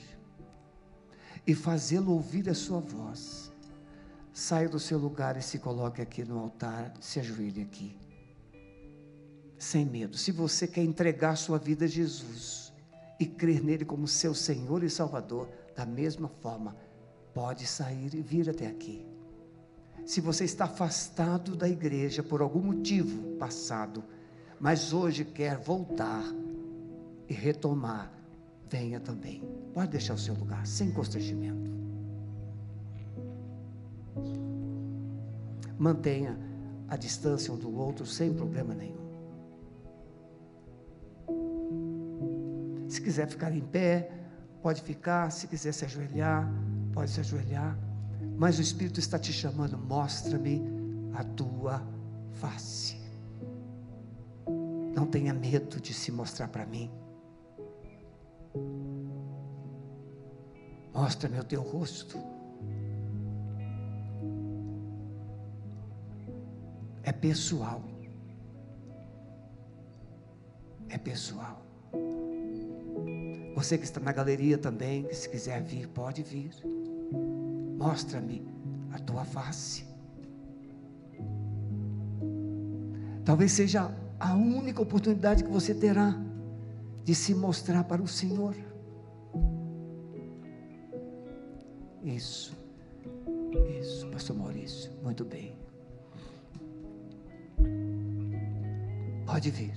e fazê-lo ouvir a sua voz, saia do seu lugar e se coloque aqui no altar, se ajoelhe aqui. Sem medo. Se você quer entregar sua vida a Jesus e crer nele como seu Senhor e Salvador, da mesma forma, pode sair e vir até aqui. Se você está afastado da igreja por algum motivo passado, mas hoje quer voltar e retomar, venha também. Pode deixar o seu lugar, sem constrangimento. Mantenha a distância um do outro sem problema nenhum. Se quiser ficar em pé, pode ficar. Se quiser se ajoelhar, pode se ajoelhar. Mas o Espírito está te chamando, mostra-me a tua face. Não tenha medo de se mostrar para mim. Mostra-me o teu rosto. É pessoal. É pessoal. Você que está na galeria também, se quiser vir, pode vir. Mostra-me a tua face. Talvez seja a única oportunidade que você terá de se mostrar para o Senhor. Isso, isso, Pastor Maurício, muito bem. Pode vir.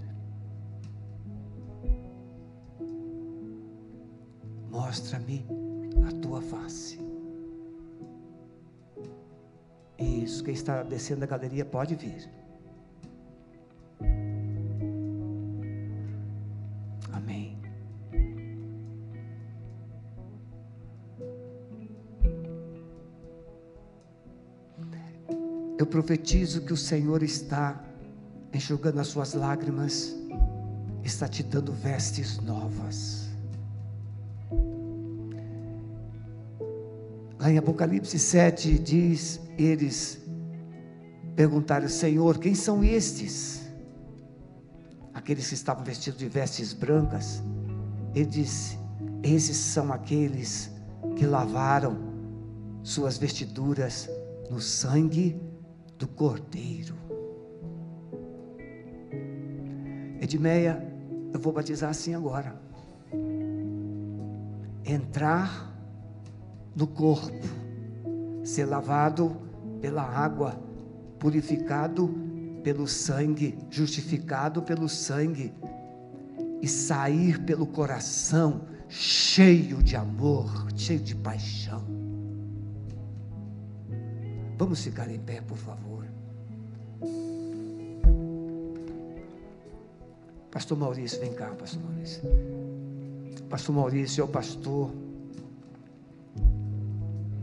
Mostra-me a tua face. Isso, quem está descendo a galeria pode vir. Amém. Eu profetizo que o Senhor está enxugando as suas lágrimas, está te dando vestes novas. Lá em Apocalipse 7 diz: Eles perguntaram, Senhor, quem são estes? aqueles que estavam vestidos de vestes brancas, ele disse: Esses são aqueles que lavaram suas vestiduras no sangue do Cordeiro. Edmeia, eu vou batizar assim agora. Entrar no corpo, ser lavado pela água, purificado pelo sangue, justificado pelo sangue, e sair pelo coração cheio de amor, cheio de paixão. Vamos ficar em pé, por favor. Pastor Maurício, vem cá, Pastor Maurício. Pastor Maurício é o pastor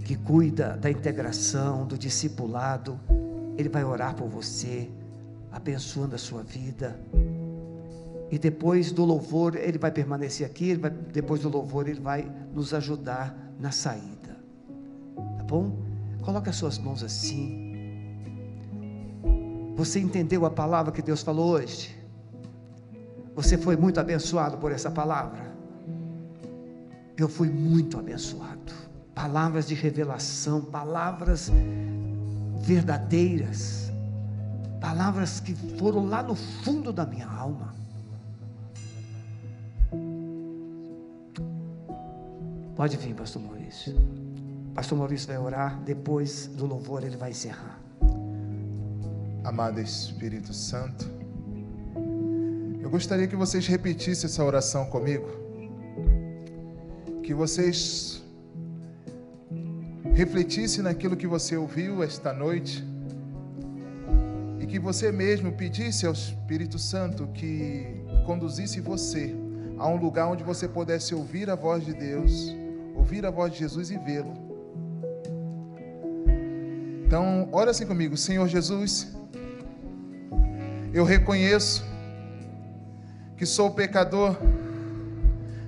que cuida da integração, do discipulado. Ele vai orar por você, abençoando a sua vida. E depois do louvor, ele vai permanecer aqui. Vai, depois do louvor, ele vai nos ajudar na saída. Tá bom? Coloque as suas mãos assim. Você entendeu a palavra que Deus falou hoje? Você foi muito abençoado por essa palavra? Eu fui muito abençoado. Palavras de revelação, palavras verdadeiras, palavras que foram lá no fundo da minha alma. Pode vir, Pastor Maurício. Pastor Maurício vai orar, depois do louvor ele vai encerrar. Amado Espírito Santo, eu gostaria que vocês repetissem essa oração comigo. Que vocês refletissem naquilo que você ouviu esta noite. E que você mesmo pedisse ao Espírito Santo que conduzisse você a um lugar onde você pudesse ouvir a voz de Deus ouvir a voz de Jesus e vê-lo. Então, ora assim comigo, Senhor Jesus, eu reconheço que sou pecador,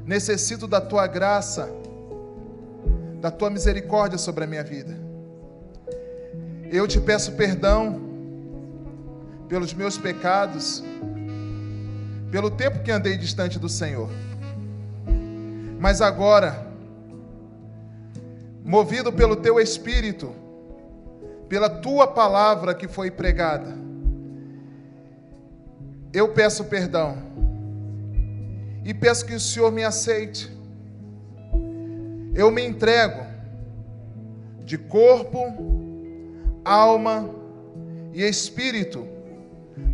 necessito da tua graça, da tua misericórdia sobre a minha vida. Eu te peço perdão pelos meus pecados, pelo tempo que andei distante do Senhor. Mas agora, movido pelo teu espírito, pela tua palavra que foi pregada. Eu peço perdão e peço que o Senhor me aceite. Eu me entrego de corpo, alma e espírito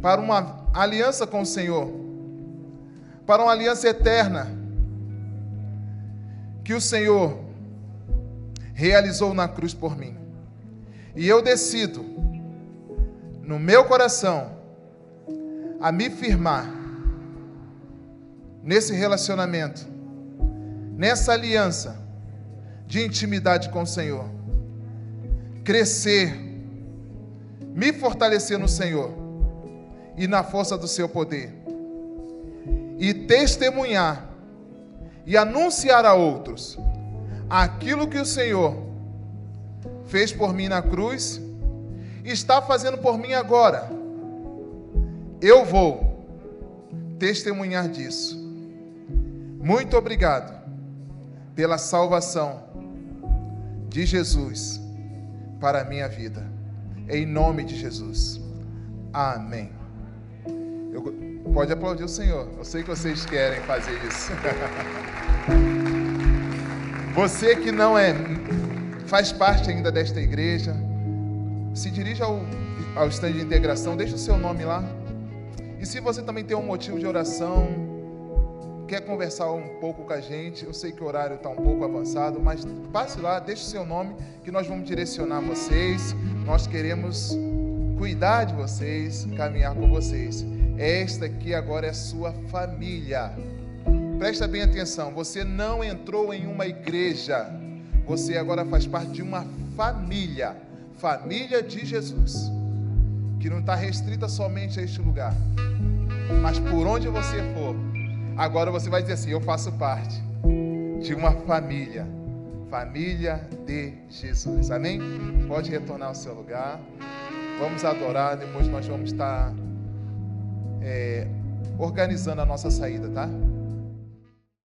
para uma aliança com o Senhor, para uma aliança eterna. Que o Senhor realizou na cruz por mim. E eu decido, no meu coração, a me firmar nesse relacionamento, nessa aliança de intimidade com o Senhor, crescer, me fortalecer no Senhor e na força do seu poder, e testemunhar e anunciar a outros aquilo que o Senhor fez por mim na cruz, está fazendo por mim agora. Eu vou testemunhar disso. Muito obrigado pela salvação de Jesus para a minha vida. Em nome de Jesus. Amém. Eu, pode aplaudir o Senhor. Eu sei que vocês querem fazer isso. Você que não é faz parte ainda desta igreja, se dirija ao, ao stand de integração, deixa o seu nome lá. E se você também tem um motivo de oração, quer conversar um pouco com a gente, eu sei que o horário está um pouco avançado, mas passe lá, deixe seu nome, que nós vamos direcionar vocês. Nós queremos cuidar de vocês, caminhar com vocês. Esta aqui agora é sua família. Presta bem atenção, você não entrou em uma igreja, você agora faz parte de uma família, família de Jesus, que não está restrita somente a este lugar, mas por onde você for, agora você vai dizer assim: Eu faço parte de uma família, família de Jesus, amém? Pode retornar ao seu lugar, vamos adorar, depois nós vamos estar. É, organizando a nossa saída, tá?